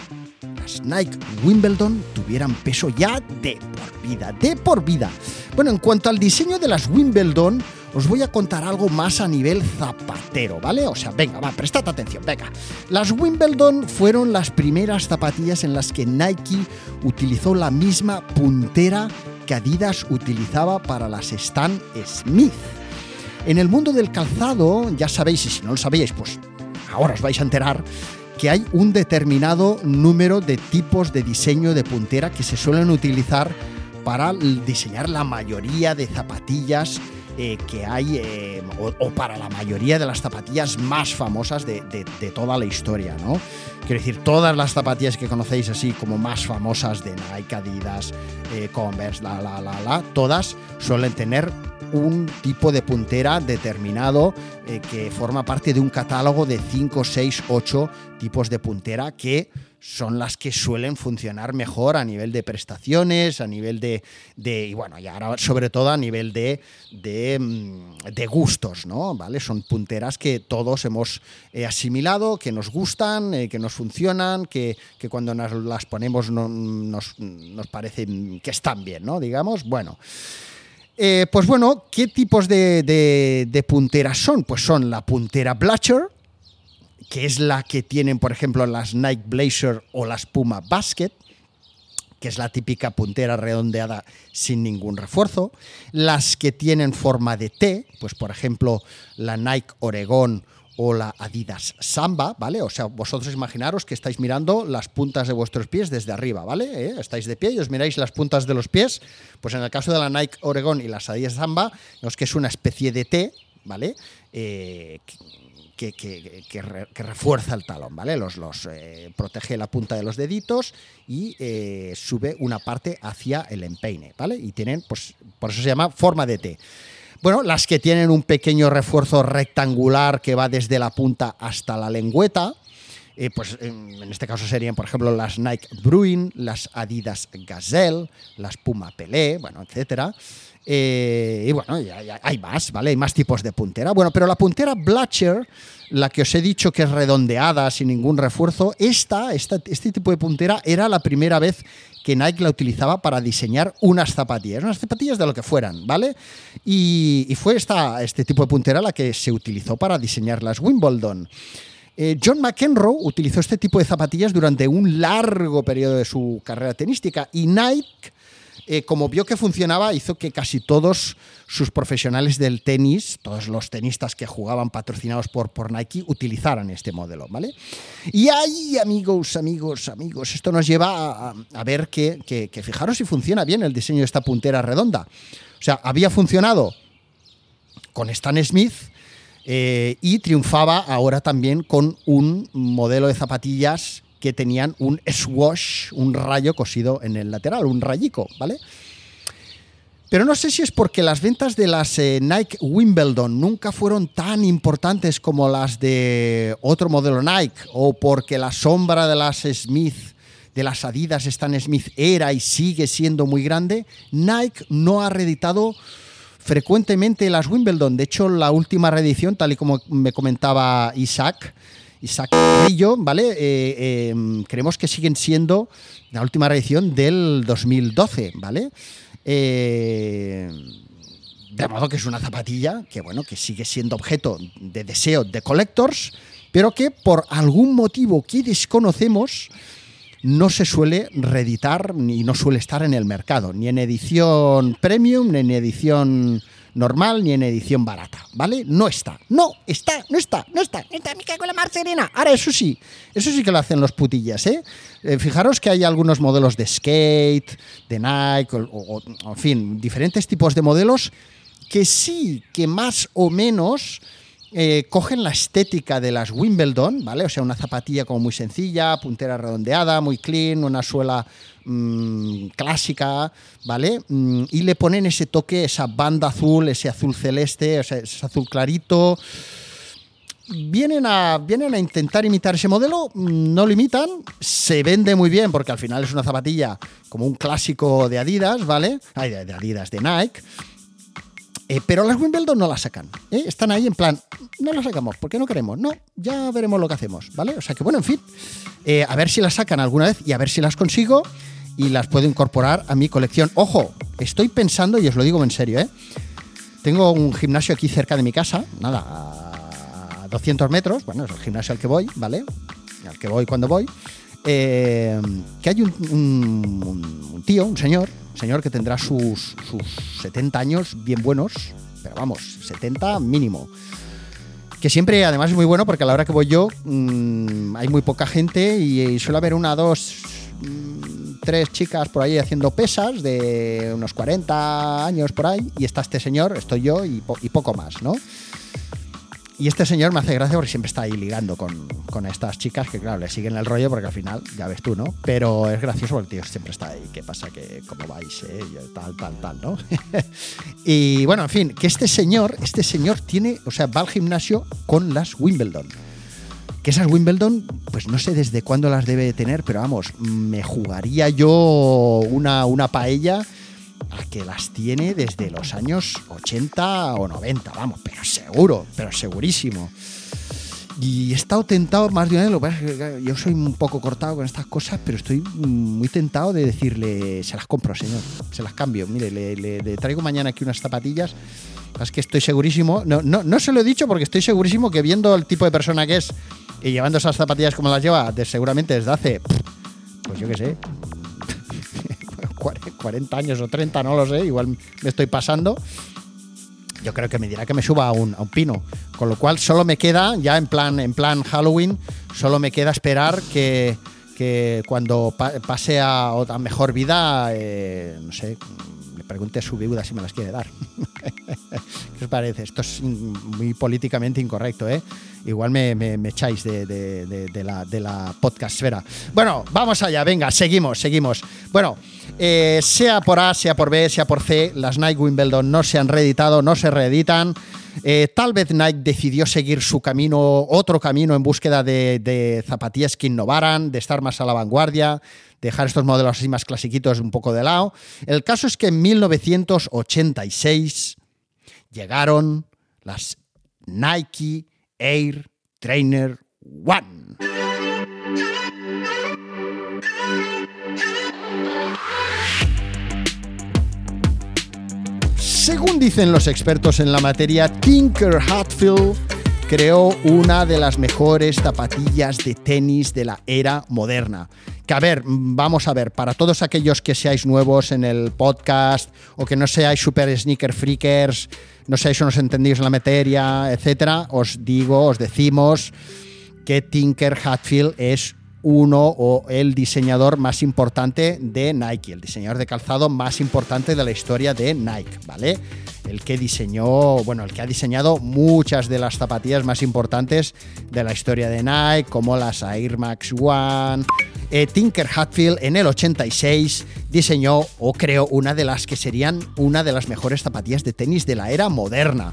Speaker 1: las Nike Wimbledon, tuvieran peso ya de por vida, de por vida. Bueno, en cuanto al diseño de las Wimbledon, os voy a contar algo más a nivel zapatero, ¿vale? O sea, venga, va, prestad atención, venga. Las Wimbledon fueron las primeras zapatillas en las que Nike utilizó la misma puntera que Adidas utilizaba para las Stan Smith. En el mundo del calzado, ya sabéis, y si no lo sabíais, pues ahora os vais a enterar, que hay un determinado número de tipos de diseño de puntera que se suelen utilizar para diseñar la mayoría de zapatillas eh, que hay, eh, o, para la mayoría de las zapatillas más famosas de, toda la historia, ¿no? Quiero decir, todas las zapatillas que conocéis así como más famosas de Nike, Adidas, eh, Converse, la, la, la, la, todas suelen tener un tipo de puntera determinado que forma parte de un catálogo de 5, 6, 8 tipos de puntera que son las que suelen funcionar mejor a nivel de prestaciones, a nivel de, y bueno, y ahora sobre todo a nivel de, de, mm, gustos, ¿no? ¿Vale? Son punteras que todos hemos eh, asimilado, que nos gustan, eh, que nos funcionan, que, cuando nos las ponemos nos, nos parece que están bien, ¿no? Digamos, bueno. Eh, pues bueno, ¿qué tipos de, de punteras son? Pues son la puntera Blatcher, que es la que tienen, por ejemplo, las Nike Blazer o las Puma Basket, que es la típica puntera redondeada sin ningún refuerzo. Las que tienen forma de T, pues por ejemplo, la Nike Oregon o la Adidas Samba, ¿vale? O sea, vosotros imaginaros que estáis mirando las puntas de vuestros pies desde arriba, ¿vale? ¿Eh? Estáis de pie y os miráis las puntas de los pies. Pues en el caso de la Nike Oregon y las Adidas Samba, es que es una especie de T, ¿vale? Eh, que, refuerza el talón, ¿vale? Los, eh, protege la punta de los deditos y eh, sube una parte hacia el empeine, ¿vale? Y tienen, pues, por eso se llama forma de T. Bueno, las que tienen un pequeño refuerzo rectangular que va desde la punta hasta la lengüeta, eh, pues en este caso serían, por ejemplo, las Nike Bruin, las Adidas Gazelle, las Puma Pelé, bueno, etcétera. Eh, y bueno, hay más, ¿vale? Hay más tipos de puntera. Bueno, pero la puntera Blatcher, la que os he dicho que es redondeada, sin ningún refuerzo, esta, esta, este tipo de puntera era la primera vez que Nike la utilizaba para diseñar unas zapatillas, unas zapatillas de lo que fueran, ¿vale? Y, fue esta, este tipo de puntera la que se utilizó para diseñar las Wimbledon. Eh, John McEnroe utilizó este tipo de zapatillas durante un largo periodo de su carrera tenística y Nike eh, como vio que funcionaba, hizo que casi todos sus profesionales del tenis, todos los tenistas que jugaban patrocinados por, Nike, utilizaran este modelo, ¿vale? Y ahí, amigos, amigos, amigos, esto nos lleva a, ver que, fijaros si funciona bien el diseño de esta puntera redonda. O sea, había funcionado con Stan Smith, eh, y triunfaba ahora también con un modelo de zapatillas que tenían un swash, un rayo cosido en el lateral, un rayico, ¿vale? Pero no sé si es porque las ventas de las eh, Nike Wimbledon nunca fueron tan importantes como las de otro modelo Nike, o porque la sombra de las Smith, de las Adidas Stan Smith era y sigue siendo muy grande, Nike no ha reeditado frecuentemente las Wimbledon. De hecho, la última reedición, tal y como me comentaba Isaac, Isaac Rillo, ¿vale? Eh, em, creemos que siguen siendo la última reedición del 2012, ¿vale? Eh, de modo que es una zapatilla que, bueno, que sigue siendo objeto de deseo de collectors, pero que por algún motivo que desconocemos no se suele reeditar ni no suele estar en el mercado, ni en edición premium, ni en edición normal ni en edición barata, ¿vale? No está, no está, no está, no está, está, me cago en la mar. Ahora, eso sí, eso sí que lo hacen los putillas, ¿eh? eh fijaros que hay algunos modelos de skate, de Nike, o, en fin, diferentes tipos de modelos que sí, que más o menos eh, cogen la estética de las Wimbledon, ¿vale? O sea, una zapatilla como muy sencilla, puntera redondeada, muy clean, una suela mm, clásica, ¿vale? Mm, y le ponen ese toque, esa banda azul, ese azul celeste, ese azul clarito. Vienen a, vienen a intentar imitar ese modelo, mm, no lo imitan, se vende muy bien porque al final es una zapatilla como un clásico de Adidas, ¿vale? Ay, de Adidas, de Nike eh, pero las Wimbledon no las sacan. ¿eh? Están ahí en plan, no las sacamos, porque no queremos. No, ya veremos lo que hacemos, ¿vale? O sea que bueno, en fin, eh, a ver si las sacan alguna vez y a ver si las consigo y las puedo incorporar a mi colección. Ojo, estoy pensando, y os lo digo en serio, ¿eh? Tengo un gimnasio aquí cerca de mi casa, nada, a 200 metros, bueno, es el gimnasio al que voy, ¿vale? Al que voy cuando voy. que hay un tío, un señor, señor que tendrá sus, sus 70 años bien buenos, pero vamos, 70 mínimo. Que siempre, además, es muy bueno porque a la hora que voy yo mm, hay muy poca gente y, suele haber una, dos, tres chicas por ahí haciendo pesas de unos 40 años por ahí, y está este señor, estoy yo y, poco más, ¿no? Y este señor me hace gracia porque siempre está ahí ligando con, con, estas chicas que, claro, le siguen el rollo porque al final, ya ves tú, ¿no? Pero es gracioso porque el tío siempre está ahí. ¿Qué pasa? que ¿Cómo vais? Eh? Tal, tal, tal, ¿no? y bueno, en fin, que este señor, este señor tiene, o sea, va al gimnasio con las Wimbledon. Que esas Wimbledon, pues no sé desde cuándo las debe tener, pero vamos, me jugaría yo una, una paella a que las tiene desde los años 80 o 90, vamos, pero seguro, pero segurísimo. Y he estado tentado más de una vez, yo soy un poco cortado con estas cosas, pero estoy muy tentado de decirle, se las compro, señor, se las cambio. Mire, le, traigo mañana aquí unas zapatillas. Es que estoy segurísimo, no, no, no se lo he dicho porque estoy segurísimo que viendo el tipo de persona que es y llevando esas zapatillas como las lleva, seguramente desde hace, pues yo qué sé, 40 años o 30, no lo sé, igual me estoy pasando. Yo creo que me dirá que me suba a un, a un pino. Con lo cual solo me queda, ya en plan, en plan Halloween, solo me queda esperar que, que cuando pase a otra mejor vida, eh, no sé, pregunte a su viuda si me las quiere dar. ¿Qué os parece? Esto es muy políticamente incorrecto, ¿eh? igual me, echáis de, la, de la. Bueno, vamos allá, venga, seguimos, seguimos. Bueno, eh, sea por A, sea por B, sea por C, las Nike Wimbledon no se han reeditado, no se reeditan. Eh, tal vez Nike decidió seguir su camino, otro camino en búsqueda de, zapatillas que innovaran, de estar más a la vanguardia, dejar estos modelos así más clasiquitos un poco de lado. El caso es que en 1986 llegaron las Nike Air Trainer One. Según dicen los expertos en la materia, Tinker Hatfield creó una de las mejores zapatillas de tenis de la era moderna. Que a ver, vamos a ver, para todos aquellos que seáis nuevos en el podcast o que no seáis super sneaker freakers, no sé si nos entendéis en la materia, etcétera, os digo, os decimos que Tinker Hatfield es uno o el diseñador más importante de Nike, el diseñador de calzado más importante de la historia de Nike, ¿vale? El que diseñó, bueno, el que ha diseñado muchas de las zapatillas más importantes de la historia de Nike, como las Air Max One. Eh, Tinker Hatfield en el 86 diseñó o creó una de las que serían una de las mejores zapatillas de tenis de la era moderna.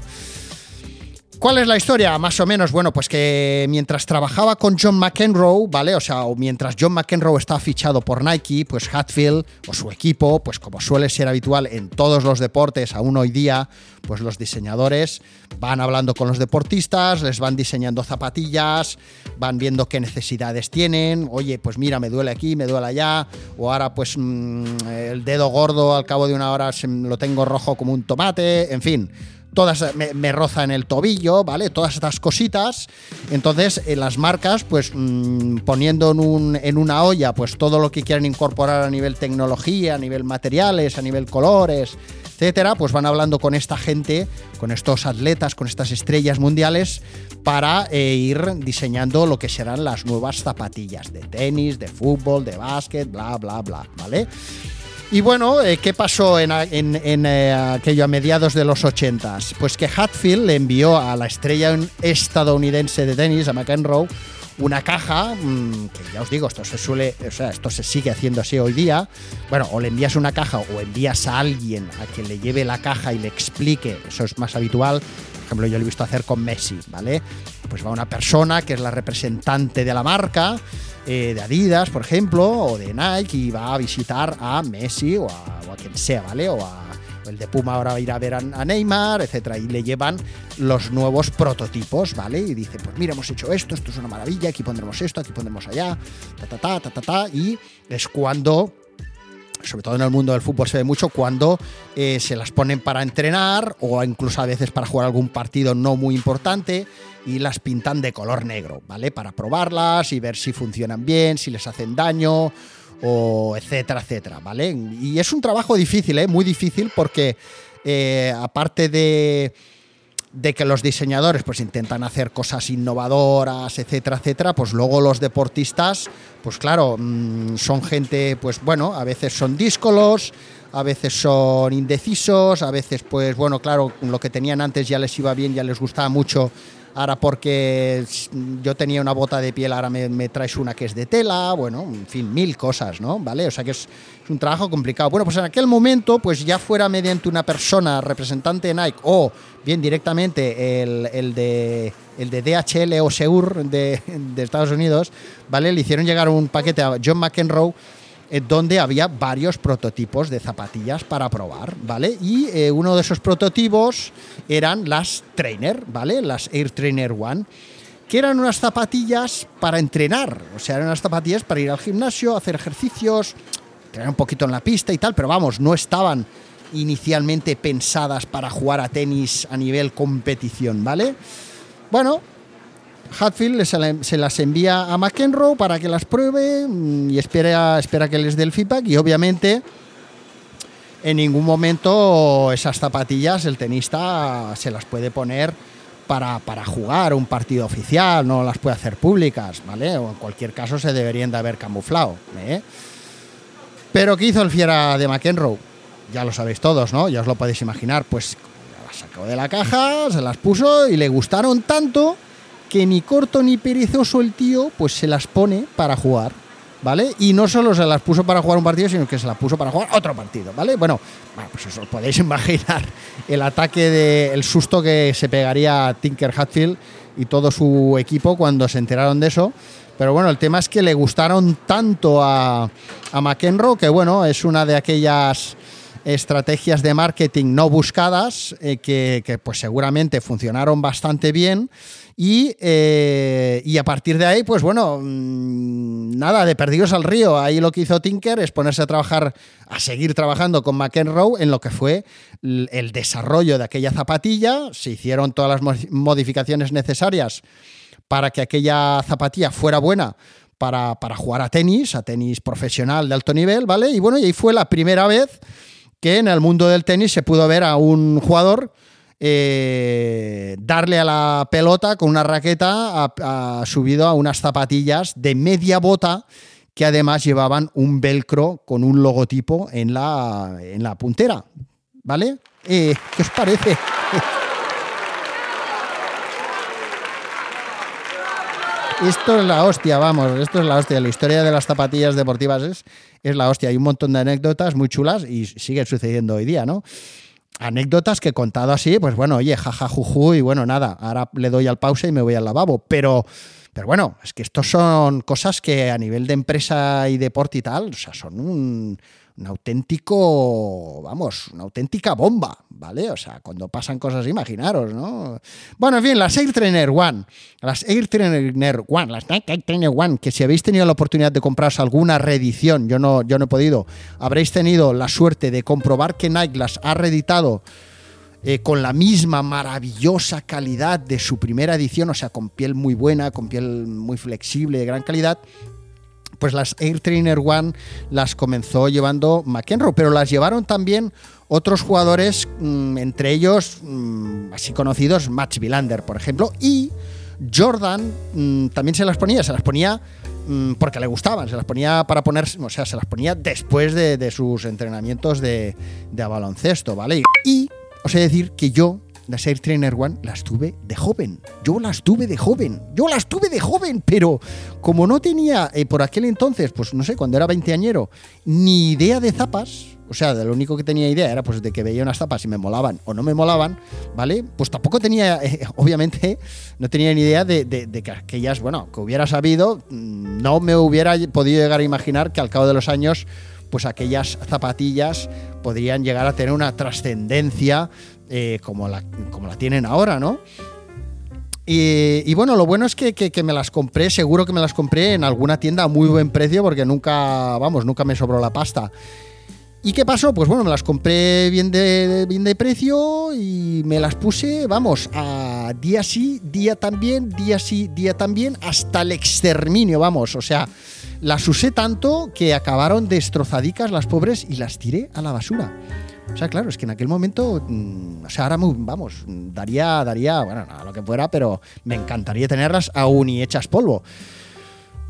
Speaker 1: ¿Cuál es la historia? Más o menos, bueno, pues que mientras trabajaba con John McEnroe, ¿vale? O sea, o mientras John McEnroe estaba fichado por Nike, pues Hatfield o su equipo, pues como suele ser habitual en todos los deportes aún hoy día, pues los diseñadores van hablando con los deportistas, les van diseñando zapatillas, van viendo qué necesidades tienen, oye, pues mira, me duele aquí, me duele allá, o ahora pues mm, el dedo gordo al cabo de una hora lo tengo rojo como un tomate, en fin todas me, roza en el tobillo, ¿vale? Todas estas cositas. Entonces, en las marcas, pues mm, poniendo en, un, en, una olla, pues todo lo que quieran incorporar a nivel tecnología, a nivel materiales, a nivel colores, etcétera, pues van hablando con esta gente, con estos atletas, con estas estrellas mundiales, para eh, ir diseñando lo que serán las nuevas zapatillas de tenis, de fútbol, de básquet, bla, bla, bla, ¿vale? Y bueno, eh, ¿qué pasó en, eh, aquello a mediados de los 80? Pues que Hatfield le envió a la estrella estadounidense de tenis, a McEnroe, una caja, mm, que ya os digo, esto se suele, o sea, esto se sigue haciendo así hoy día. Bueno, o le envías una caja o envías a alguien a que le lleve la caja y le explique, eso es más habitual. Por ejemplo, yo lo he visto hacer con Messi, ¿vale? Pues va una persona que es la representante de la marca eh, de Adidas, por ejemplo, o de Nike, y va a visitar a Messi o a, quien sea, ¿vale? O a el de Puma ahora va a ir a ver a, Neymar, etcétera, y le llevan los nuevos prototipos, ¿vale? Y dice, pues mira, hemos hecho esto, esto es una maravilla, aquí pondremos esto, aquí pondremos allá, ta ta ta ta ta, ta y es cuando sobre todo en el mundo del fútbol se ve mucho cuando eh, se las ponen para entrenar o incluso a veces para jugar algún partido no muy importante y las pintan de color negro, ¿vale? Para probarlas y ver si funcionan bien, si les hacen daño o etcétera, etcétera, ¿vale? Y es un trabajo difícil, ¿eh? Muy difícil porque eh, aparte de de que los diseñadores pues intentan hacer cosas innovadoras, etcétera, etcétera, pues luego los deportistas, pues claro, mm, son gente, pues bueno, a veces son díscolos, a veces son indecisos, a veces pues bueno, claro, lo que tenían antes ya les iba bien, ya les gustaba mucho ahora porque yo tenía una bota de piel, ahora me, traes una que es de tela, bueno, en fin, mil cosas, ¿no? ¿Vale? O sea que es, un trabajo complicado. Bueno, pues en aquel momento, pues ya fuera mediante una persona representante de Nike o bien directamente el, de, el de DHL o Seur de, de Estados Unidos, ¿vale? Le hicieron llegar un paquete a John McEnroe eh, donde había varios prototipos de zapatillas para probar, ¿vale? Y eh, uno de esos prototipos eran las Trainer, ¿vale? Las Air Trainer One, que eran unas zapatillas para entrenar, o sea, eran unas zapatillas para ir al gimnasio, hacer ejercicios, tener un poquito en la pista y tal, pero vamos, no estaban inicialmente pensadas para jugar a tenis a nivel competición, ¿vale? Bueno, Hatfield se las envía a McEnroe para que las pruebe mm, y espera, espera que les dé el feedback y obviamente en ningún momento esas zapatillas el tenista se las puede poner para, para, jugar un partido oficial, no las puede hacer públicas, ¿vale? O en cualquier caso se deberían de haber camuflado. ¿eh? Pero ¿qué hizo el fiera de McEnroe? Ya lo sabéis todos, ¿no? Ya os lo podéis imaginar. Pues las sacó de la caja, se las puso y le gustaron tanto que ni corto ni perezoso el tío, pues se las pone para jugar. ¿Vale? Y no solo se las puso para jugar un partido, sino que se las puso para jugar otro partido, ¿vale? Bueno, pues os podéis imaginar el ataque de el susto que se pegaría Tinker Hatfield y todo su equipo cuando se enteraron de eso. Pero bueno, el tema es que le gustaron tanto a, a McEnroe que bueno, es una de aquellas estrategias de marketing no buscadas eh, que, que, pues seguramente funcionaron bastante bien eh, y, a partir de ahí, pues bueno, mm, nada, de perdidos al río. Ahí lo que hizo Tinker es ponerse a trabajar, a seguir trabajando con McEnroe en lo que fue el desarrollo de aquella zapatilla. Se hicieron todas las modificaciones necesarias para que aquella zapatilla fuera buena para, para, jugar a tenis, a tenis profesional de alto nivel, ¿vale? Y bueno, y ahí fue la primera vez que en el mundo del tenis se pudo ver a un jugador eh, darle a la pelota con una raqueta subido a unas zapatillas de media bota que además llevaban un velcro con un logotipo en la, en la puntera. ¿Vale? Eh, ¿Qué os parece? Esto es la hostia, vamos, esto es la hostia. La historia de las zapatillas deportivas es, es la hostia. Hay un montón de anécdotas muy chulas y sigue sucediendo hoy día, ¿no? anécdotas que contado así, pues bueno, oye, jaja, juju, y bueno, nada, ahora le doy al pausa y me voy al lavabo. Pero, pero bueno, es que estos son cosas que a nivel de empresa y deporte y tal, o sea, son un, un auténtico, vamos, una auténtica bomba, ¿vale? O sea, cuando pasan cosas, imaginaros, ¿no? Bueno, en fin, las Air Trainer One, las Air Trainer One, las Air Trainer One, que si habéis tenido la oportunidad de compraros alguna reedición, yo no, yo no he podido, habréis tenido la suerte de comprobar que Nike las ha reeditado eh, con la misma maravillosa calidad de su primera edición, o sea, con piel muy buena, con piel muy flexible, de gran calidad, pues las Air Trainer One las comenzó llevando McEnroe, pero las llevaron también otros jugadores, mm, entre ellos mm, así conocidos, Max Villander, por ejemplo, y Jordan mm, también se las ponía, se las ponía porque le gustaban, se las ponía para poner, o sea, se las ponía después de, sus entrenamientos de, de baloncesto, ¿vale? Y os he de decir que yo las Air Trainer One las tuve de joven. Yo las tuve de joven. Yo las tuve de joven, pero como no tenía eh, por aquel entonces, pues no sé, cuando era veinteañero, ni idea de zapas, o sea, de lo único que tenía idea era pues de que veía unas zapas y me molaban o no me molaban, ¿vale? Pues tampoco tenía, eh, obviamente, no tenía ni idea de, de, que aquellas, bueno, que hubiera sabido, mm, no me hubiera podido llegar a imaginar que al cabo de los años pues aquellas zapatillas podrían llegar a tener una trascendencia eh, como, la, como la tienen ahora, ¿no? Y, bueno, lo bueno es que, me las compré, seguro que me las compré en alguna tienda a muy buen precio porque nunca, vamos, nunca me sobró la pasta. ¿Y qué pasó? Pues bueno, me las compré bien de, bien de precio y me las puse, vamos, a día sí, día también, día sí, día también, hasta el exterminio, vamos. O sea, las usé tanto que acabaron destrozadicas las pobres y las tiré a la basura. O sea, claro, es que en aquel momento, mm, o sea, ahora, vamos, daría, daría, bueno, nada, lo que fuera, pero me encantaría tenerlas aún y hechas polvo.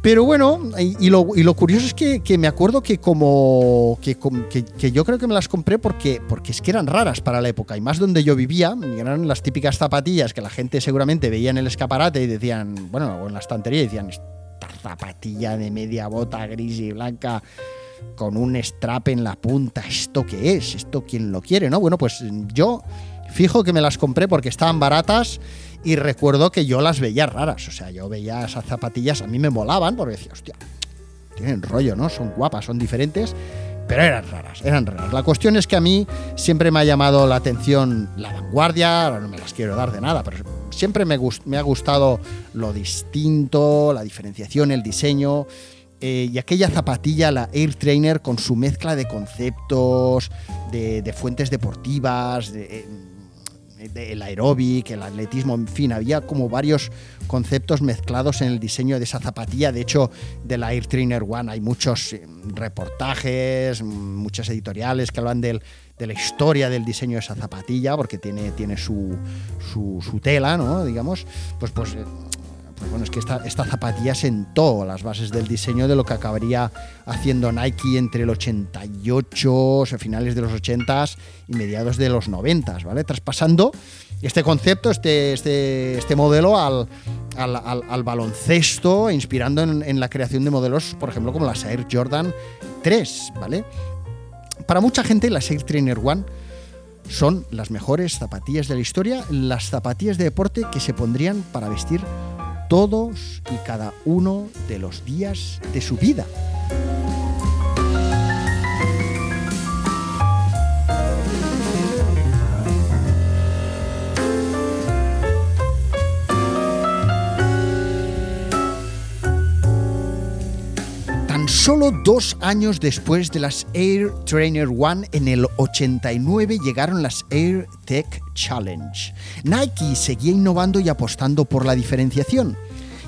Speaker 1: Pero bueno, y, lo, curioso es que, me acuerdo que como que, que, yo creo que me las compré porque, porque es que eran raras para la época, y más donde yo vivía, eran las típicas zapatillas que la gente seguramente veía en el escaparate y decían, bueno, o en la estantería, y decían, zapatilla de media bota gris y blanca con un strap en la punta, ¿esto qué es? ¿Esto quién lo quiere? ¿No? Bueno, pues yo fijo que me las compré porque estaban baratas y recuerdo que yo las veía raras. O sea, yo veía esas zapatillas, a mí me molaban porque decía, hostia, tienen rollo, ¿no? Son guapas, son diferentes, pero eran raras, eran raras. La cuestión es que a mí siempre me ha llamado la atención la vanguardia, ahora no me las quiero dar de nada, pero siempre me, ha gustado lo distinto, la diferenciación, el diseño. Eh, y aquella zapatilla, la Air Trainer, con su mezcla de conceptos, de, fuentes deportivas, de, eh, el aeróbic, el atletismo, en fin, había como varios conceptos mezclados en el diseño de esa zapatilla. De hecho, de la Air Trainer One hay muchos eh, reportajes, muchas editoriales que hablan de la historia del diseño de esa zapatilla, porque tiene, tiene su, su, tela, ¿no? Digamos, pues, pues eh, pues bueno, es que esta, esta, zapatilla sentó las bases del diseño de lo que acabaría haciendo Nike entre el 88, o sea, finales de los 80s y mediados de los 90, ¿vale? Traspasando este concepto, este, este, este modelo al, al, baloncesto, inspirando en, en, la creación de modelos, por ejemplo, como las Air Jordan 3, ¿vale? Para mucha gente, las Air Trainer One son las mejores zapatillas de la historia, las zapatillas de deporte que se pondrían para vestir todos y cada uno de los días de su vida. Solo dos años después de las Air Trainer One, en el 89 llegaron las Air Tech Challenge. Nike seguía innovando y apostando por la diferenciación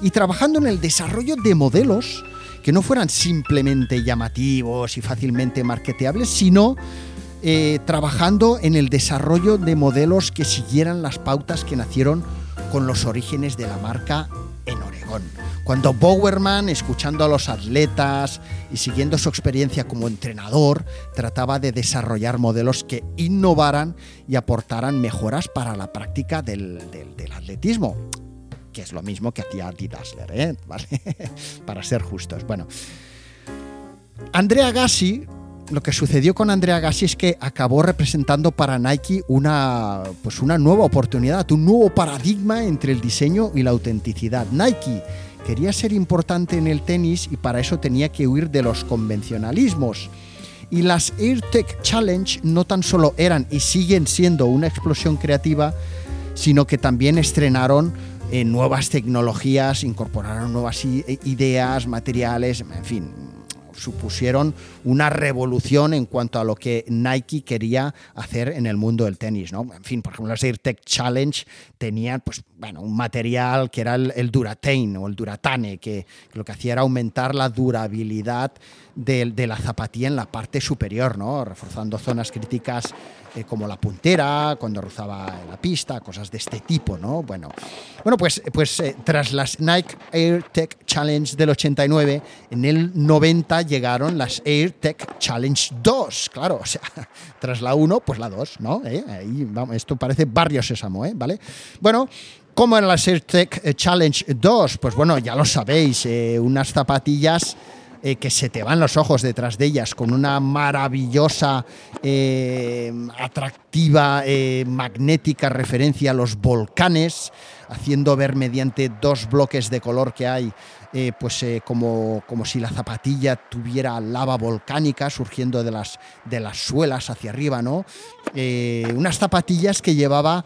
Speaker 1: y trabajando en el desarrollo de modelos que no fueran simplemente llamativos y fácilmente marketeables, sino eh, trabajando en el desarrollo de modelos que siguieran las pautas que nacieron con los orígenes de la marca en Oregón. Cuando Bowerman, escuchando a los atletas y siguiendo su experiencia como entrenador, trataba de desarrollar modelos que innovaran y aportaran mejoras para la práctica del, atletismo que es lo mismo que hacía Adidas, ¿eh? para ser justos. Bueno, Andrea Gassi lo que sucedió con Andrea Gassi es que acabó representando para Nike una, pues una nueva oportunidad, un nuevo paradigma entre el diseño y la autenticidad. Nike quería ser importante en el tenis y para eso tenía que huir de los convencionalismos. Y las AirTech Challenge no tan solo eran y siguen siendo una explosión creativa, sino que también estrenaron eh, nuevas tecnologías, incorporaron nuevas ideas, materiales, en fin, supusieron una revolución en cuanto a lo que Nike quería hacer en el mundo del tenis. ¿no? En fin, por ejemplo, las AirTech Challenge tenían pues, bueno, un material que era el, Duratain o el Duratane, que, lo que hacía era aumentar la durabilidad de, de, la zapatilla en la parte superior, ¿no? reforzando zonas críticas eh, como la puntera, cuando rozaba la pista, cosas de este tipo, ¿no? Bueno, bueno pues, pues eh, tras las Nike Air Tech Challenge del 89, en el 90 llegaron las Air Tech Challenge 2, claro, o sea, tras la 1, pues la 2, ¿no? ¿Eh? Esto parece barrio sésamo, ¿eh? ¿Vale? Bueno, ¿Cómo eran las Air Tech Challenge 2? Pues bueno, ya lo sabéis, unas zapatillas eh, que se te van los ojos detrás de ellas, con una maravillosa, eh, atractiva, eh, magnética referencia a los volcanes, haciendo ver mediante dos bloques de color que hay, pues como, como si la zapatilla tuviera lava volcánica surgiendo de las, de las suelas hacia arriba, ¿no? unas zapatillas que llevaba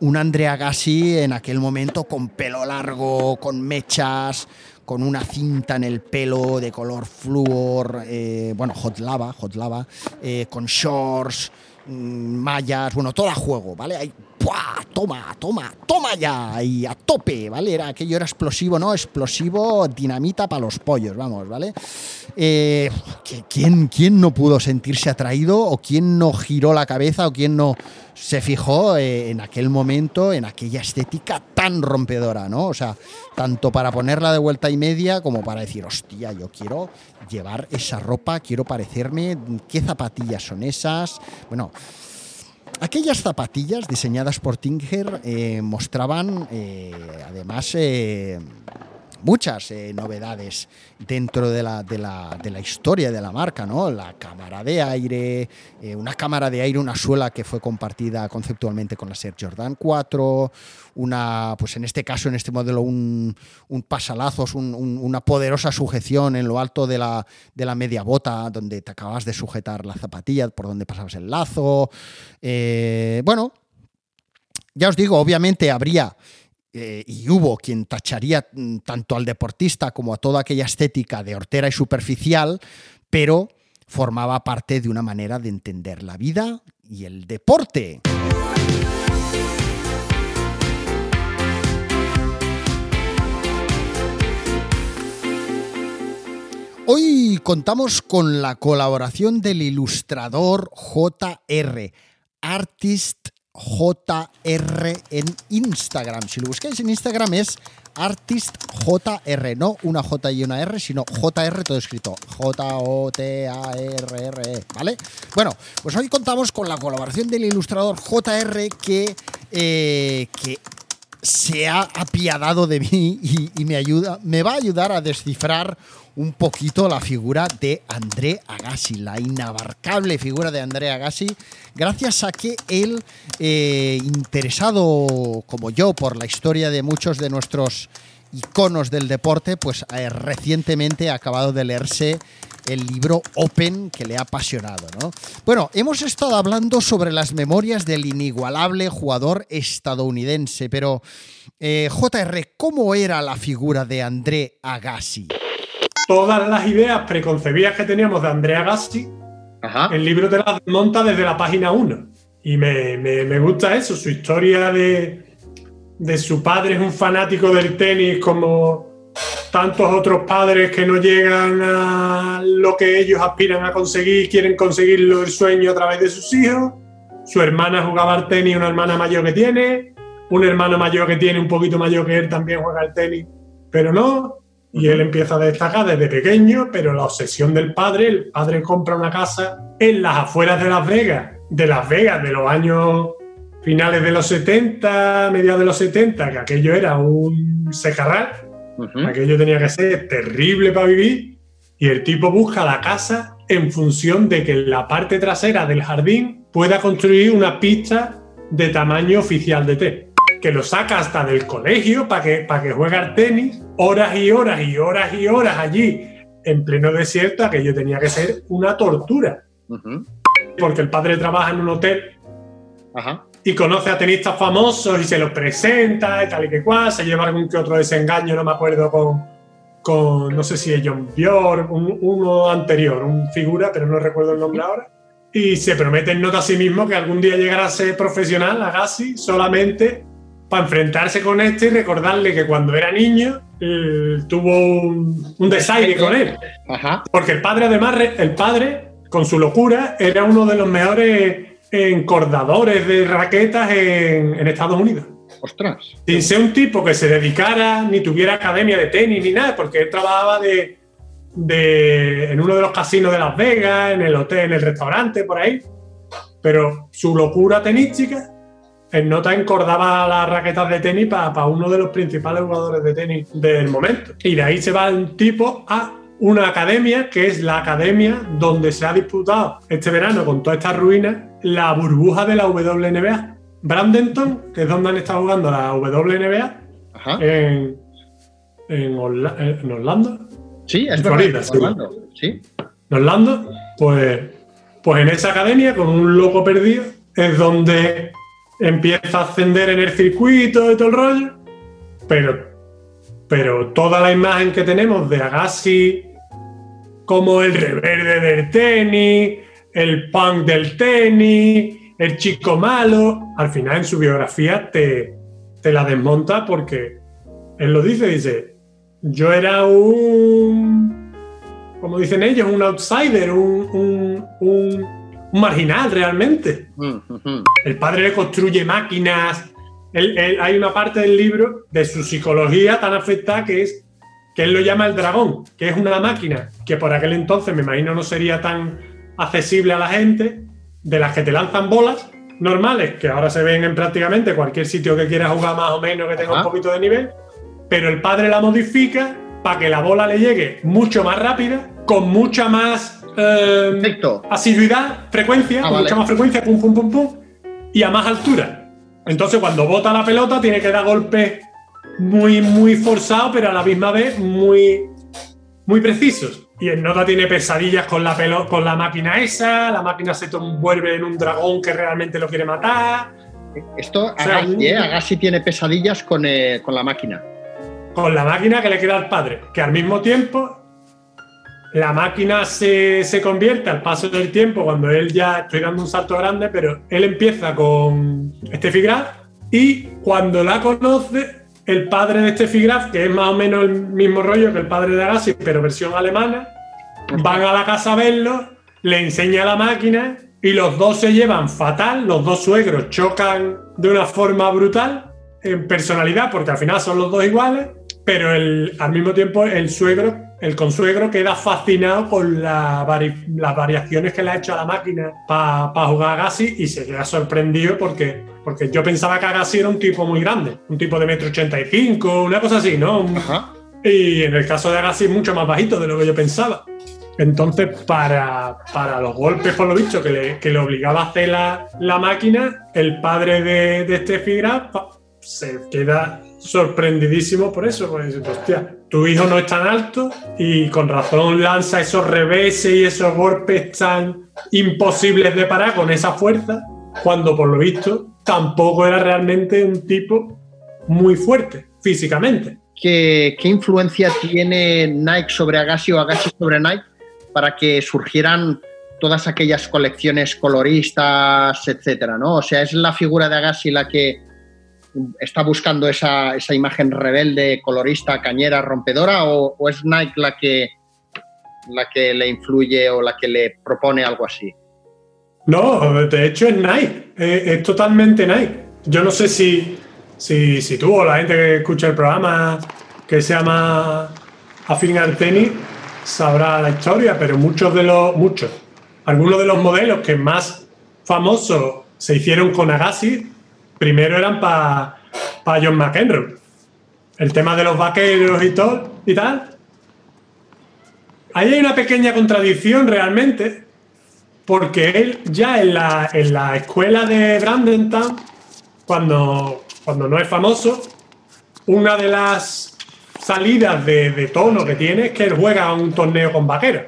Speaker 1: un Andrea Gassi en aquel momento con pelo largo, con mechas, con una cinta en el pelo de color flúor, eh, bueno, hot lava, hot lava, eh, con shorts, mm, mallas, bueno, todo a juego, ¿vale? Hay ¡pua! Toma, toma, toma ya, y a tope, ¿vale? Era aquello era explosivo, ¿no? Explosivo, dinamita para los pollos, vamos, ¿vale? Eh, ¿quién, ¿Quién no pudo sentirse atraído o quién no giró la cabeza o quién no se fijó eh, en aquel momento, en aquella estética tan rompedora, ¿no? O sea, tanto para ponerla de vuelta y media como para decir, hostia, yo quiero llevar esa ropa, quiero parecerme, ¿qué zapatillas son esas? Bueno, aquellas zapatillas diseñadas por Tinger eh, mostraban eh, además muchas eh, novedades dentro de la, de, la, de la, historia de la marca, ¿no? La cámara de aire, una cámara de aire, una suela que fue compartida conceptualmente con la Air Jordan 4, una, pues en este caso, en este modelo, un, un pasalazos, una poderosa sujeción en lo alto de la, de la media bota, donde te acabas de sujetar la zapatilla por donde pasabas el lazo. Eh, bueno, ya os digo, obviamente habría eh, y hubo quien tacharía mm, tanto al deportista como a toda aquella estética de hortera y superficial, pero formaba parte de una manera de entender la vida y el deporte. Hoy contamos con la colaboración del ilustrador JR, Artist JR en Instagram. Si lo buscáis en Instagram es ArtistJR, no una J y una R, sino JR todo escrito. J-O-T-A-R-R-E, ¿vale? Bueno, pues hoy contamos con la colaboración del ilustrador JR que, eh, que se ha apiadado de mí y, me ayuda, me va a ayudar a descifrar un poquito la figura de André Agassi, la inabarcable figura de André Agassi, gracias a que él, eh, interesado como yo por la historia de muchos de nuestros iconos del deporte, pues eh, recientemente ha acabado de leerse el libro Open que le ha apasionado. ¿no? Bueno, hemos estado hablando sobre las memorias del inigualable jugador estadounidense, pero eh, JR, ¿cómo era la figura de André Agassi?
Speaker 2: todas las ideas preconcebidas que teníamos de Andrea Gassi, el libro te las monta desde la página 1. Y me, gusta eso, su historia de, de su padre es un fanático del tenis como tantos otros padres que no llegan a lo que ellos aspiran a conseguir, quieren conseguirlo el sueño a través de sus hijos. Su hermana jugaba al tenis, una hermana mayor que tiene. Un hermano mayor que tiene, un poquito mayor que él, también juega al tenis, pero no. Y él empieza a destacar desde pequeño, pero la obsesión del padre, el padre compra una casa en las afueras de Las Vegas, de Las Vegas de los años finales de los 70, mediados de los 70, que aquello era un secarral, aquello tenía que ser terrible para vivir, y el tipo busca la casa en función de que en la parte trasera del jardín pueda construir una pista de tamaño oficial de té que lo saca hasta del colegio para que, para que juegue al tenis, horas y horas y horas y horas allí, en pleno desierto, aquello tenía que ser una tortura. Porque el padre trabaja en un hotel y conoce a tenistas famosos y se los presenta y tal y que cual, se lleva algún que otro desengaño, no me acuerdo con, con no sé si es John Bjork, uno anterior, un figura, pero no recuerdo el nombre ahora. Y se promete en nota a sí mismo que algún día llegará a ser profesional, Agassi, solamente para enfrentarse con este y recordarle que cuando era niño eh, tuvo un, un, desaire con él. Porque el padre, además, el padre, con su locura, era uno de los mejores encordadores de raquetas en, Estados Unidos.
Speaker 1: Ostras.
Speaker 2: Sin ser un tipo que se dedicara ni tuviera academia de tenis ni nada, porque él trabajaba de, de, en uno de los casinos de Las Vegas, en el hotel, en el restaurante, por ahí. Pero su locura tenística en nota encordaba las raquetas de tenis para uno de los principales jugadores de tenis del momento. Y de ahí se va el tipo a una academia que es la academia donde se ha disputado este verano con todas estas ruinas la burbuja de la WNBA. Brandenton, que es donde han estado jugando la WNBA, En, en, Orlando.
Speaker 1: Sí, es Florida, sí. Orlando. ¿Sí?
Speaker 2: En Orlando, pues, pues en esa academia, con un loco perdido, es donde empieza a ascender en el circuito y todo el rollo, pero, pero toda la imagen que tenemos de Agassi como el reverde del tenis, el punk del tenis, el chico malo, al final en su biografía te, te la desmonta porque él lo dice, dice, yo era un, como dicen ellos, un outsider, un, marginal realmente. Mm, el padre le construye máquinas. hay una parte del libro de su psicología tan afectada que es que él lo llama el dragón, que es una máquina que por aquel entonces me imagino no sería tan accesible a la gente, de las que te lanzan bolas normales, que ahora se ven en prácticamente cualquier sitio que quiera jugar más o menos, que tenga un poquito de nivel, pero el padre la modifica para que la bola le llegue mucho más rápida, con mucha más eh, asiduidad, frecuencia, ah, mucha más frecuencia, pum, pum, pum, pum, y a más altura. Entonces, cuando bota la pelota, tiene que dar golpes muy, muy forzados, pero a la misma vez muy, muy precisos. Y el Nota tiene pesadillas con la, con la máquina esa, la máquina se vuelve en un dragón que realmente lo quiere matar.
Speaker 1: Esto, ¿eh? Agassi, tiene pesadillas con, eh, con la máquina
Speaker 2: con la máquina que le queda al padre, que al mismo tiempo la máquina se, convierte al paso del tiempo, cuando él ya estoy dando un salto grande, pero él empieza con Steffi Graf y cuando la conoce, el padre de Steffi Graf, que es más o menos el mismo rollo que el padre de Agassi, pero versión alemana, van a la casa a verlo, le enseña la máquina y los dos se llevan fatal, los dos suegros chocan de una forma brutal en personalidad, porque al final son los dos iguales, pero el, al mismo tiempo el suegro, el consuegro queda fascinado con las variaciones que le ha hecho a la máquina para jugar a Gassi y se queda sorprendido porque, porque yo pensaba que Agassi era un tipo muy grande, un tipo de metro ochenta y cinco, una cosa así, ¿no? Y en el caso de Agassi mucho más bajito de lo que yo pensaba. Entonces, para, para, los golpes, por lo visto, que le, que le obligaba a hacer la, la, máquina, el padre de, de este Graf se queda sorprendidísimo por eso, porque hostia, tu hijo no es tan alto y con razón lanza esos reveses y esos golpes tan imposibles de parar con esa fuerza, cuando por lo visto tampoco era realmente un tipo muy fuerte físicamente.
Speaker 1: ¿Qué, qué influencia tiene Nike sobre Agassi o Agassi sobre Nike para que surgieran todas aquellas colecciones coloristas, etcétera, ¿no? O sea, es la figura de Agassi la que está buscando esa, imagen rebelde, colorista, cañera, rompedora, o, es Nike la que, la que le influye o la que le propone algo así?
Speaker 2: No, de hecho es Nike, es, totalmente Nike. Yo no sé si, si, si, tú o la gente que escucha el programa que se llama afín al tenis sabrá la historia, pero muchos de los, muchos, algunos de los modelos que más famosos se hicieron con Agassi primero eran para John McEnroe. El tema de los vaqueros y todo y tal. Ahí hay una pequeña contradicción realmente, porque él ya en la, en la escuela de Brandentown, cuando, cuando no es famoso, una de las salidas de, de, tono que tiene es que él juega un torneo con vaqueros.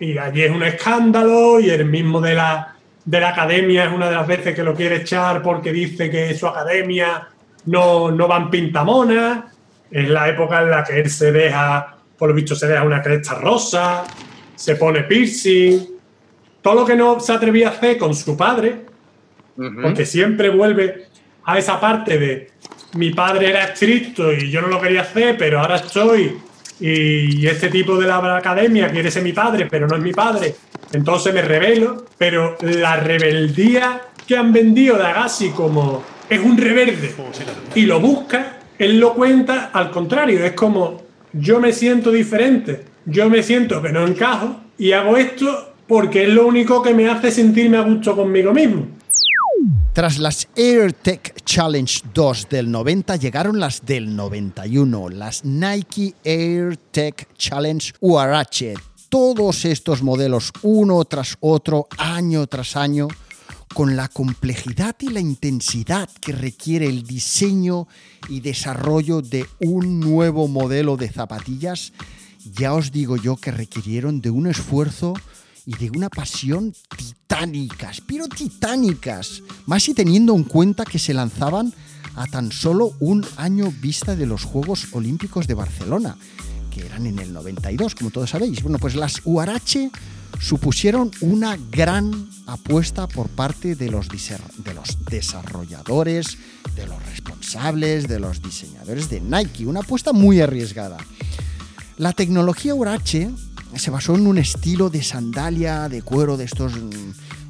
Speaker 2: Y allí es un escándalo y el mismo de la, de la academia es una de las veces que lo quiere echar porque dice que su academia no, no van pintamonas. Es la época en la que él se deja, por lo visto, se deja una cresta rosa, se pone piercing. Todo lo que no se atrevía a hacer con su padre, porque siempre vuelve a esa parte de mi padre era estricto y yo no lo quería hacer, pero ahora estoy y este tipo de la academia quiere ser mi padre, pero no es mi padre entonces me revelo, pero la rebeldía que han vendido de Agassi como es un reverde y lo busca, él lo cuenta al contrario, es como yo me siento diferente, yo me siento que no encajo y hago esto porque es lo único que me hace sentirme a gusto conmigo mismo.
Speaker 1: Tras las AirTech Challenge 2 del 90 llegaron las del 91, las Nike AirTech Challenge URH todos estos modelos uno tras otro, año tras año, con la complejidad y la intensidad que requiere el diseño y desarrollo de un nuevo modelo de zapatillas, ya os digo yo que requirieron de un esfuerzo y de una pasión titánicas, pero titánicas, más y teniendo en cuenta que se lanzaban a tan solo un año vista de los Juegos Olímpicos de Barcelona que eran en el 92, como todos sabéis. Bueno, pues las UARH supusieron una gran apuesta por parte de los, de los desarrolladores, de los responsables, de los diseñadores de Nike, una apuesta muy arriesgada. La tecnología UARH se basó en un estilo de sandalia de cuero de estos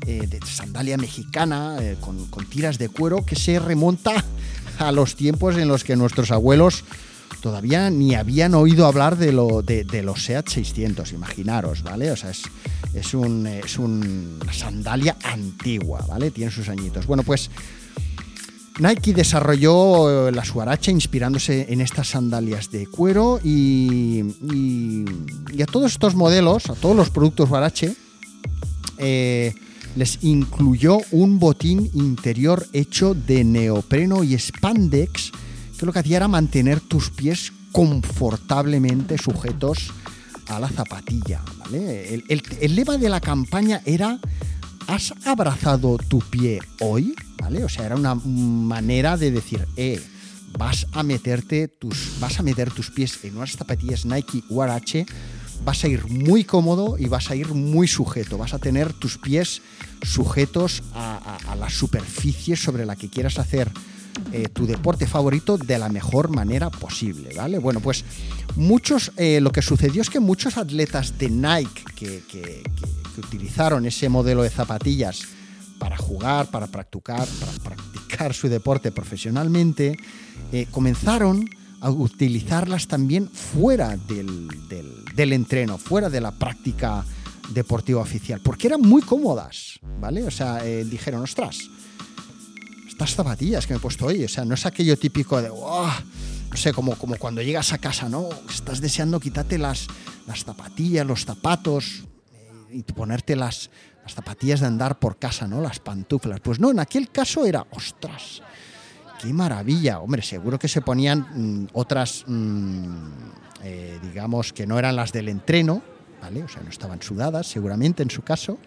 Speaker 1: eh, de sandalia mexicana eh, con, tiras de cuero que se remonta a los tiempos en los que nuestros abuelos todavía ni habían oído hablar de, lo, de, los SEAT 600, imaginaros, ¿vale? O sea, es, es, un, es una sandalia antigua, ¿vale? Tiene sus añitos. Bueno, pues Nike desarrolló la Suaracha inspirándose en estas sandalias de cuero y, y, a todos estos modelos, a todos los productos Suarache, eh, les incluyó un botín interior hecho de neopreno y spandex, que lo que hacía era mantener tus pies confortablemente sujetos a la zapatilla. El, lema de la campaña era ¿Has abrazado tu pie hoy? ¿Vale? O sea, era una manera de decir, eh, vas a meterte tus, vas a meter tus pies en unas zapatillas Nike URH vas a ir muy cómodo y vas a ir muy sujeto. Vas a tener tus pies sujetos a, la superficie sobre la que quieras hacer eh, tu deporte favorito de la mejor manera posible, ¿vale? Bueno, pues muchos, eh, lo que sucedió es que muchos atletas de Nike que, utilizaron ese modelo de zapatillas para jugar, para practicar, para practicar su deporte profesionalmente, eh, comenzaron a utilizarlas también fuera del, del, entreno, fuera de la práctica deportiva oficial, porque eran muy cómodas, ¿vale? O sea, eh, dijeron, ostras, estas zapatillas que me he puesto hoy, o sea, no es aquello típico de, no sé, como, como cuando llegas a casa, ¿no? Estás deseando quitarte las, las zapatillas, los zapatos y ponerte las, las zapatillas de andar por casa, ¿no? Las pantuflas. Pues no, en aquel caso era, ostras, qué maravilla. Hombre, seguro que se ponían mm, otras, mm, eh, digamos, que no eran las del entreno, ¿vale? O sea, no estaban sudadas, seguramente en su caso.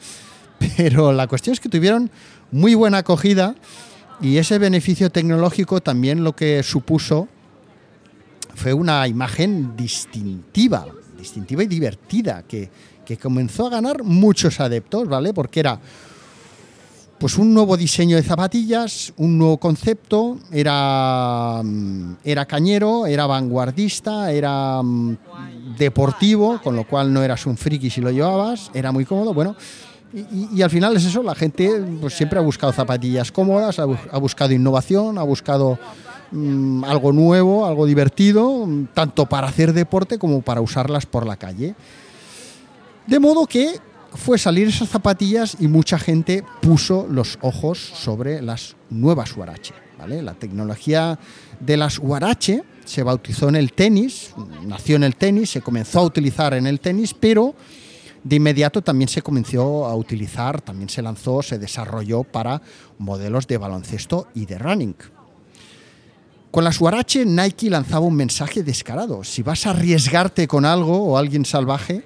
Speaker 1: Pero la cuestión es que tuvieron muy buena acogida y ese beneficio tecnológico también lo que supuso fue una imagen distintiva, distintiva y divertida, que, que comenzó a ganar muchos adeptos, ¿vale? Porque era pues un nuevo diseño de zapatillas, un nuevo concepto, era, mm, era cañero, era vanguardista, era mm, deportivo, con lo cual no eras un friki si lo llevabas, era muy cómodo, bueno, y, al final es eso, la gente pues, siempre ha buscado zapatillas cómodas, ha, buscado innovación, ha buscado mm, algo nuevo, algo divertido, tanto para hacer deporte como para usarlas por la calle. De modo que fue salir esas zapatillas y mucha gente puso los ojos sobre las nuevas Huarache. ¿vale? La tecnología de las Huarache se bautizó en el tenis, nació en el tenis, se comenzó a utilizar en el tenis, pero de inmediato también se comenzó a utilizar, también se lanzó, se desarrolló para modelos de baloncesto y de running. Con las Huarache, Nike lanzaba un mensaje descarado. Si vas a arriesgarte con algo o alguien salvaje,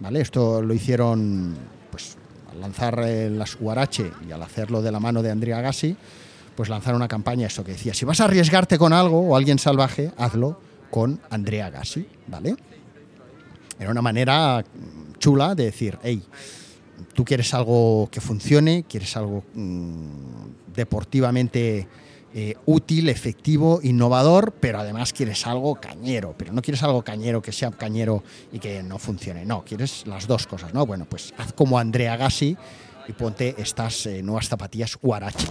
Speaker 1: ¿vale? Esto lo hicieron pues, al lanzar eh, las Huarache y al hacerlo de la mano de Andrea Gassi, pues lanzaron una campaña eso que decía, si vas a arriesgarte con algo o alguien salvaje, hazlo con Andrea Gassi, ¿vale? Era una manera chula de decir, hey, tú quieres algo que funcione, quieres algo mm, deportivamente eh, útil, efectivo, innovador, pero además quieres algo cañero, pero no quieres algo cañero que sea cañero y que no funcione, no, quieres las dos cosas, ¿no? Bueno, pues haz como Andrea Gassi y ponte estas eh, nuevas zapatillas Huarache.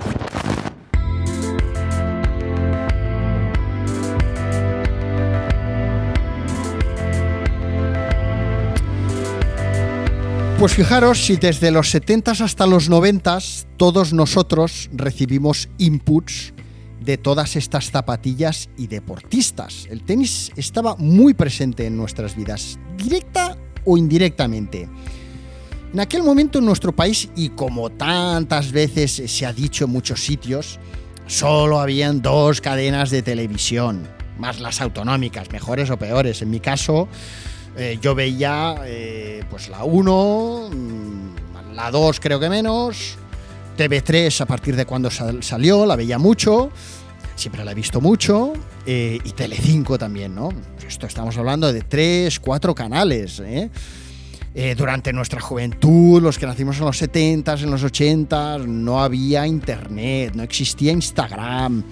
Speaker 1: Pues fijaros si desde los 70 hasta los 90 todos nosotros recibimos inputs de todas estas zapatillas y deportistas. El tenis estaba muy presente en nuestras vidas, directa o indirectamente. En aquel momento en nuestro país, y como tantas veces se ha dicho en muchos sitios, solo habían dos cadenas de televisión, más las autonómicas, mejores o peores. En mi caso, eh, yo veía eh, pues la 1, mm, la 2 creo que menos, TV3 a partir de cuando salió, la veía mucho, siempre la he visto mucho, eh, y Telecinco también, ¿no? Esto estamos hablando de tres, cuatro canales, ¿eh? Eh, durante nuestra juventud, los que nacimos en los 70s, en los 80s, no había internet, no existía Instagram,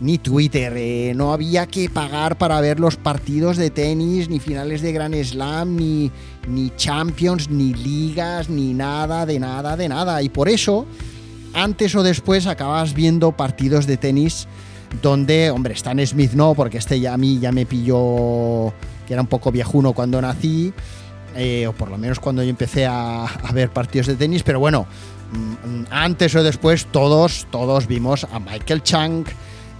Speaker 1: ni Twitter, eh, no había que pagar para ver los partidos de tenis, ni finales de Grand Slam, ni, ni Champions, ni ligas, ni nada, de nada, de nada. Y por eso, antes o después, acabas viendo partidos de tenis donde, hombre, Stan Smith no, porque este ya a mí ya me pilló que era un poco viejuno cuando nací eh, o por lo menos cuando yo empecé a, ver partidos de tenis, pero bueno, mm, antes o después todos, todos vimos a Michael Chang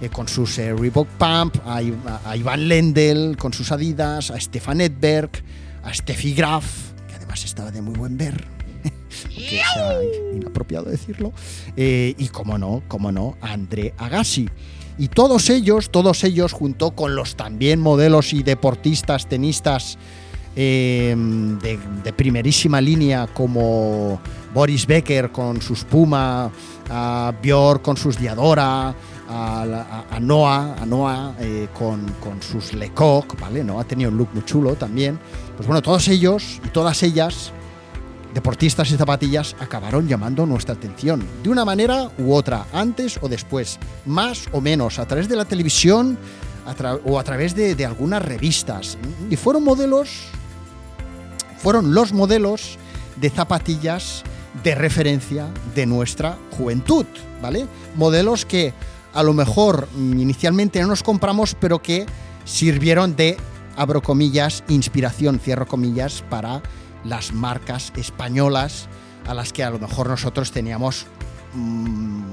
Speaker 1: eh, con sus eh, Reebok Pump, a, Ivan Lendl con sus Adidas, a Stefan Edberg, a Steffi Graf, que además estaba de muy buen ver. Es inapropiado decirlo. y como no, como no, André Agassi. Y todos ellos, todos ellos, junto con los también modelos y deportistas, tenistas Em, de, primerísima línea como Boris Becker con sus Puma, a Björk con sus Diadora, a, Noah, a Noah eh, con, sus Lecoq, ¿vale? No ha tenido un look muy chulo también. Pues bueno, todos ellos y todas ellas, deportistas y zapatillas, acabaron llamando nuestra atención de una manera u otra, antes o después, más o menos, a través de la televisión o a través de, algunas revistas. Y fueron modelos fueron los modelos de zapatillas de referencia de nuestra juventud, ¿vale? Modelos que a lo mejor inicialmente no nos compramos, pero que sirvieron de, abro comillas, inspiración, cierro comillas, para las marcas españolas a las que a lo mejor nosotros teníamos mm,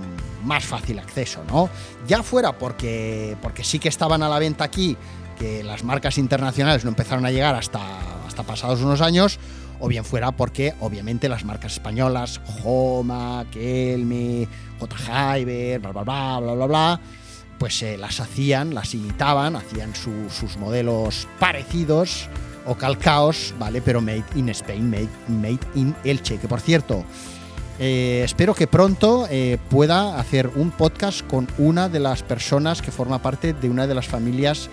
Speaker 1: más fácil acceso, ¿no? Ya fuera porque, porque sí que estaban a la venta aquí, que las marcas internacionales no empezaron a llegar hasta pasados unos años, o bien fuera porque obviamente las marcas españolas, Homa, Kelme, J. Hyber, bla, bla, bla, bla, bla, bla, pues eh, las hacían, las imitaban, hacían sus modelos parecidos o calcaos, ¿vale? Pero made in Spain, made, made in Elche, que por cierto, eh, espero que pronto eh, pueda hacer un podcast con una de las personas que forma parte de una de las familias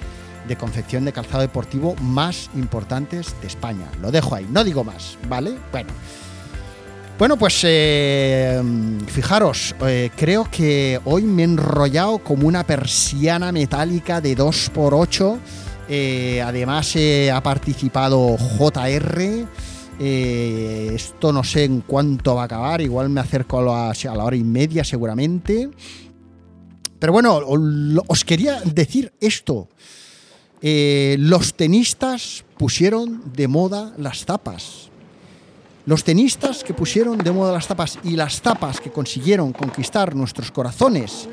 Speaker 1: de confección de calzado deportivo más importantes de España. Lo dejo ahí, no digo más, ¿vale? Bueno. Bueno, pues eh, fijaros, creo que hoy me he enrollado como una persiana metálica de 2x8. Eh, además ha participado JR. esto no sé en cuánto va a acabar, igual me acerco a la, a la hora y media seguramente. Pero bueno, os quería decir esto. Eh, los tenistas pusieron de moda las tapas. Los tenistas que pusieron de moda las tapas y las tapas que consiguieron conquistar nuestros corazones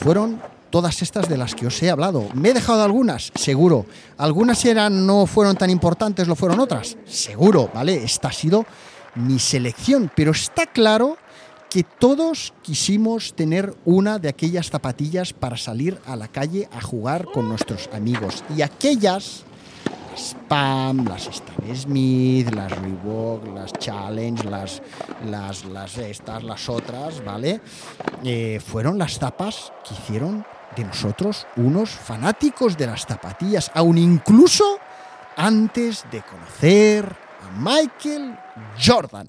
Speaker 1: fueron todas estas de las que os he hablado. ¿Me he dejado algunas? Seguro. ¿Algunas eran, no fueron tan importantes, lo fueron otras? Seguro, ¿vale? Esta ha sido mi selección, pero está claro que todos quisimos tener una de aquellas zapatillas para salir a la calle a jugar con nuestros amigos. Y aquellas, las Pam, las Stan Smith, las Reebok, las Challenge, las, las, las estas, las otras, ¿vale? Eh, fueron las tapas que hicieron de nosotros unos fanáticos de las zapatillas, aún incluso antes de conocer a Michael Jordan.